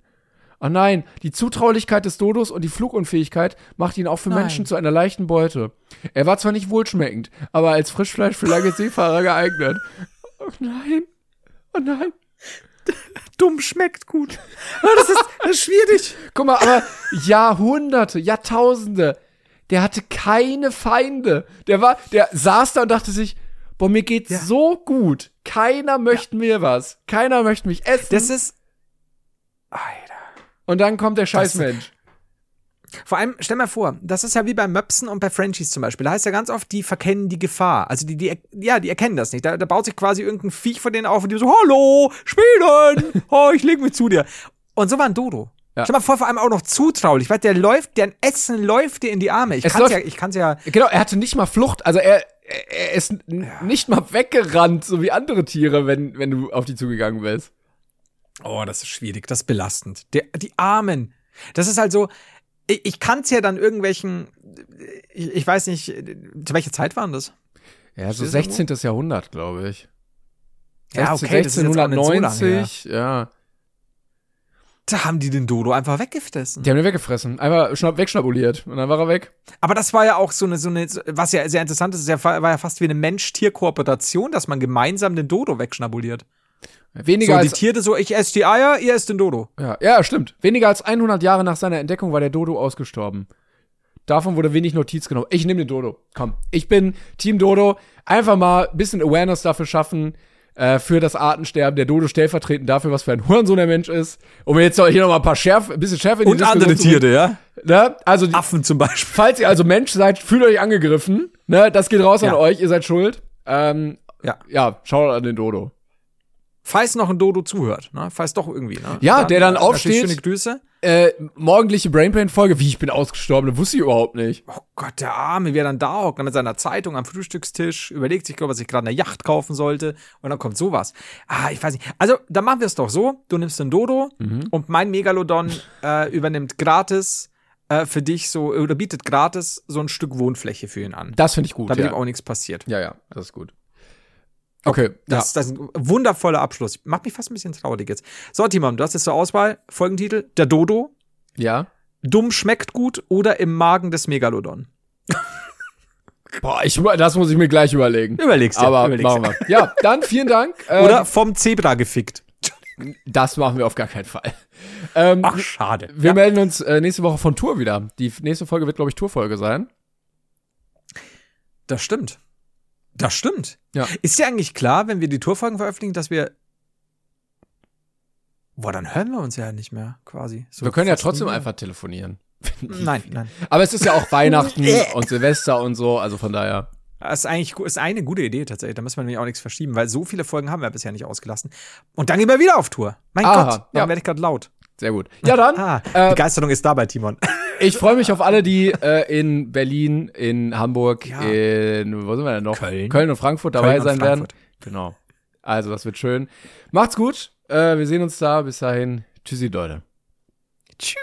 [SPEAKER 1] Oh nein, die Zutraulichkeit des Dodos und die Flugunfähigkeit macht ihn auch für
[SPEAKER 2] Nein.
[SPEAKER 1] Menschen zu einer leichten Beute. Er war zwar nicht wohlschmeckend, aber als Frischfleisch für lange Seefahrer geeignet. Oh nein, oh nein.
[SPEAKER 2] Dumm schmeckt gut. Ah, das, ist, das ist schwierig.
[SPEAKER 1] Guck mal, aber Jahrhunderte, Jahrtausende, der hatte keine Feinde. Der war, der saß da und dachte sich, boah, mir geht's
[SPEAKER 2] Ja.
[SPEAKER 1] so gut. Keiner möchte mir was. Keiner möchte mich essen.
[SPEAKER 2] Das ist. Alter.
[SPEAKER 1] Und dann kommt der Scheißmensch.
[SPEAKER 2] Vor allem, stell mal vor, das ist ja wie bei Möpsen und bei Frenchies zum Beispiel. Da heißt ja ganz oft, die verkennen die Gefahr. Also die, die, ja, die erkennen das nicht. Da, da baut sich quasi irgendein Viech von denen auf und die so, hallo, spielen, oh, ich leg mich zu dir. Und so war ein Dodo.
[SPEAKER 1] Ja.
[SPEAKER 2] Stell mal vor, vor allem auch noch zutraulich, weil der läuft, deren Essen läuft dir in die Arme. Ich
[SPEAKER 1] Es
[SPEAKER 2] kann's
[SPEAKER 1] läuft-
[SPEAKER 2] ja, ich kann's ja,
[SPEAKER 1] Genau, er hatte nicht mal Flucht. Also er, er, ist n- nicht mal weggerannt, so wie andere Tiere, wenn, wenn du auf die zugegangen bist.
[SPEAKER 2] Oh, das ist schwierig, das ist belastend. Der, die Armen. Das ist halt so, ich, ich kann es ja dann irgendwelchen, ich, ich weiß nicht, zu welcher Zeit waren das?
[SPEAKER 1] Ja, so
[SPEAKER 2] Steht das
[SPEAKER 1] 16. Jahrhundert, glaube ich.
[SPEAKER 2] Ja, okay, das ist jetzt auch nicht so lange her.
[SPEAKER 1] 1690, ja.
[SPEAKER 2] Da haben die den Dodo einfach weggefressen.
[SPEAKER 1] Die haben ihn weggefressen. Einfach schnapp, wegschnabuliert. Und dann war er weg.
[SPEAKER 2] Aber das war ja auch so eine, so eine, was ja sehr interessant ist, war ja fast wie eine Mensch-Tier-Kooperation, dass man gemeinsam den Dodo wegschnabuliert.
[SPEAKER 1] Weniger
[SPEAKER 2] so, die
[SPEAKER 1] als
[SPEAKER 2] Tiere so, ich esse die Eier, ihr esst den Dodo.
[SPEAKER 1] Ja, ja, stimmt. Weniger als 100 Jahre nach seiner Entdeckung war der Dodo ausgestorben. Davon wurde wenig Notiz genommen. Ich nehme den Dodo. Komm, ich bin Team Dodo. Einfach mal ein bisschen Awareness dafür schaffen, äh, für das Artensterben. Der Dodo stellvertretend dafür, was für ein Hurensohn der Mensch ist. Um jetzt hier noch mal ein paar Schärf, ein bisschen Schärfe in die
[SPEAKER 2] Und
[SPEAKER 1] Diskussion
[SPEAKER 2] andere
[SPEAKER 1] zu.
[SPEAKER 2] Tiere, ja?
[SPEAKER 1] Ne? Also, die,
[SPEAKER 2] Affen zum Beispiel.
[SPEAKER 1] falls ihr also Mensch seid, fühlt euch angegriffen. Ne? Das geht raus
[SPEAKER 2] Ja.
[SPEAKER 1] an euch, ihr seid schuld. Ähm,
[SPEAKER 2] Ja.
[SPEAKER 1] ja, schaut an den Dodo.
[SPEAKER 2] Falls noch ein Dodo zuhört, ne? Falls doch irgendwie, ne?
[SPEAKER 1] Ja, der dann
[SPEAKER 2] äh,
[SPEAKER 1] aufsteht.
[SPEAKER 2] Schöne Grüße.
[SPEAKER 1] Äh, morgendliche Brainpain-Folge, wie ich bin ausgestorben, das wusste ich überhaupt nicht.
[SPEAKER 2] Oh Gott, der Arme, wie er dann da hockt, mit seiner Zeitung am Frühstückstisch, überlegt sich, glaube ich, was ich gerade eine Yacht kaufen sollte. Und dann kommt sowas. Ah, ich weiß nicht. Also, dann machen wir es doch so. Du nimmst den Dodo und mein Megalodon äh, übernimmt gratis äh, für dich so, oder bietet gratis so ein Stück Wohnfläche für ihn an.
[SPEAKER 1] Das finde ich gut.
[SPEAKER 2] Damit
[SPEAKER 1] ja.
[SPEAKER 2] ihm auch nichts passiert.
[SPEAKER 1] ja, ja, das ist gut. Okay,
[SPEAKER 2] Das, das ist ein wundervoller Abschluss. Macht mich fast ein bisschen traurig jetzt. So, Timon, du hast jetzt zur Auswahl Folgentitel: Der Dodo,
[SPEAKER 1] ja.
[SPEAKER 2] Dumm schmeckt gut oder im Magen des Megalodon.
[SPEAKER 1] Boah, ich, das muss ich mir gleich überlegen.
[SPEAKER 2] Überlegst dir,
[SPEAKER 1] Aber
[SPEAKER 2] überlegst
[SPEAKER 1] machen wir. Ja, dann vielen Dank. Ähm,
[SPEAKER 2] Oder vom Zebra gefickt.
[SPEAKER 1] Das machen wir auf gar keinen Fall. Ähm,
[SPEAKER 2] Ach, schade.
[SPEAKER 1] wir melden uns äh, nächste Woche von Tour wieder. Die nächste Folge wird, glaube ich, Tourfolge sein.
[SPEAKER 2] Das stimmt. Das stimmt.
[SPEAKER 1] Ja.
[SPEAKER 2] Ist dir eigentlich klar, wenn wir die Tourfolgen veröffentlichen, dass wir. Boah, dann hören wir uns ja nicht mehr, quasi. So
[SPEAKER 1] wir können ja trotzdem einfach telefonieren.
[SPEAKER 2] Nein, nein.
[SPEAKER 1] Aber es ist ja auch Weihnachten und Silvester und so, also von daher.
[SPEAKER 2] Das ist eigentlich ist eine gute Idee tatsächlich. Da müssen wir nämlich auch nichts verschieben, weil so viele Folgen haben wir bisher nicht ausgelassen. Und dann gehen wir wieder auf Tour. Mein
[SPEAKER 1] Aha,
[SPEAKER 2] Gott,
[SPEAKER 1] ja.
[SPEAKER 2] da werde ich gerade laut.
[SPEAKER 1] Sehr gut. Ja, dann.
[SPEAKER 2] Ah,
[SPEAKER 1] äh,
[SPEAKER 2] Begeisterung ist dabei, Timon.
[SPEAKER 1] Ich freue mich auf alle, die äh, in Berlin, in Hamburg,
[SPEAKER 2] Ja.
[SPEAKER 1] in wo sind wir denn noch?
[SPEAKER 2] Köln.
[SPEAKER 1] Köln und Frankfurt dabei
[SPEAKER 2] Köln und
[SPEAKER 1] sein werden.
[SPEAKER 2] Frankfurt.
[SPEAKER 1] Genau. Also, das wird schön. Macht's gut. Äh, wir sehen uns da. Bis dahin. Tschüssi, Leute.
[SPEAKER 2] Tschüss.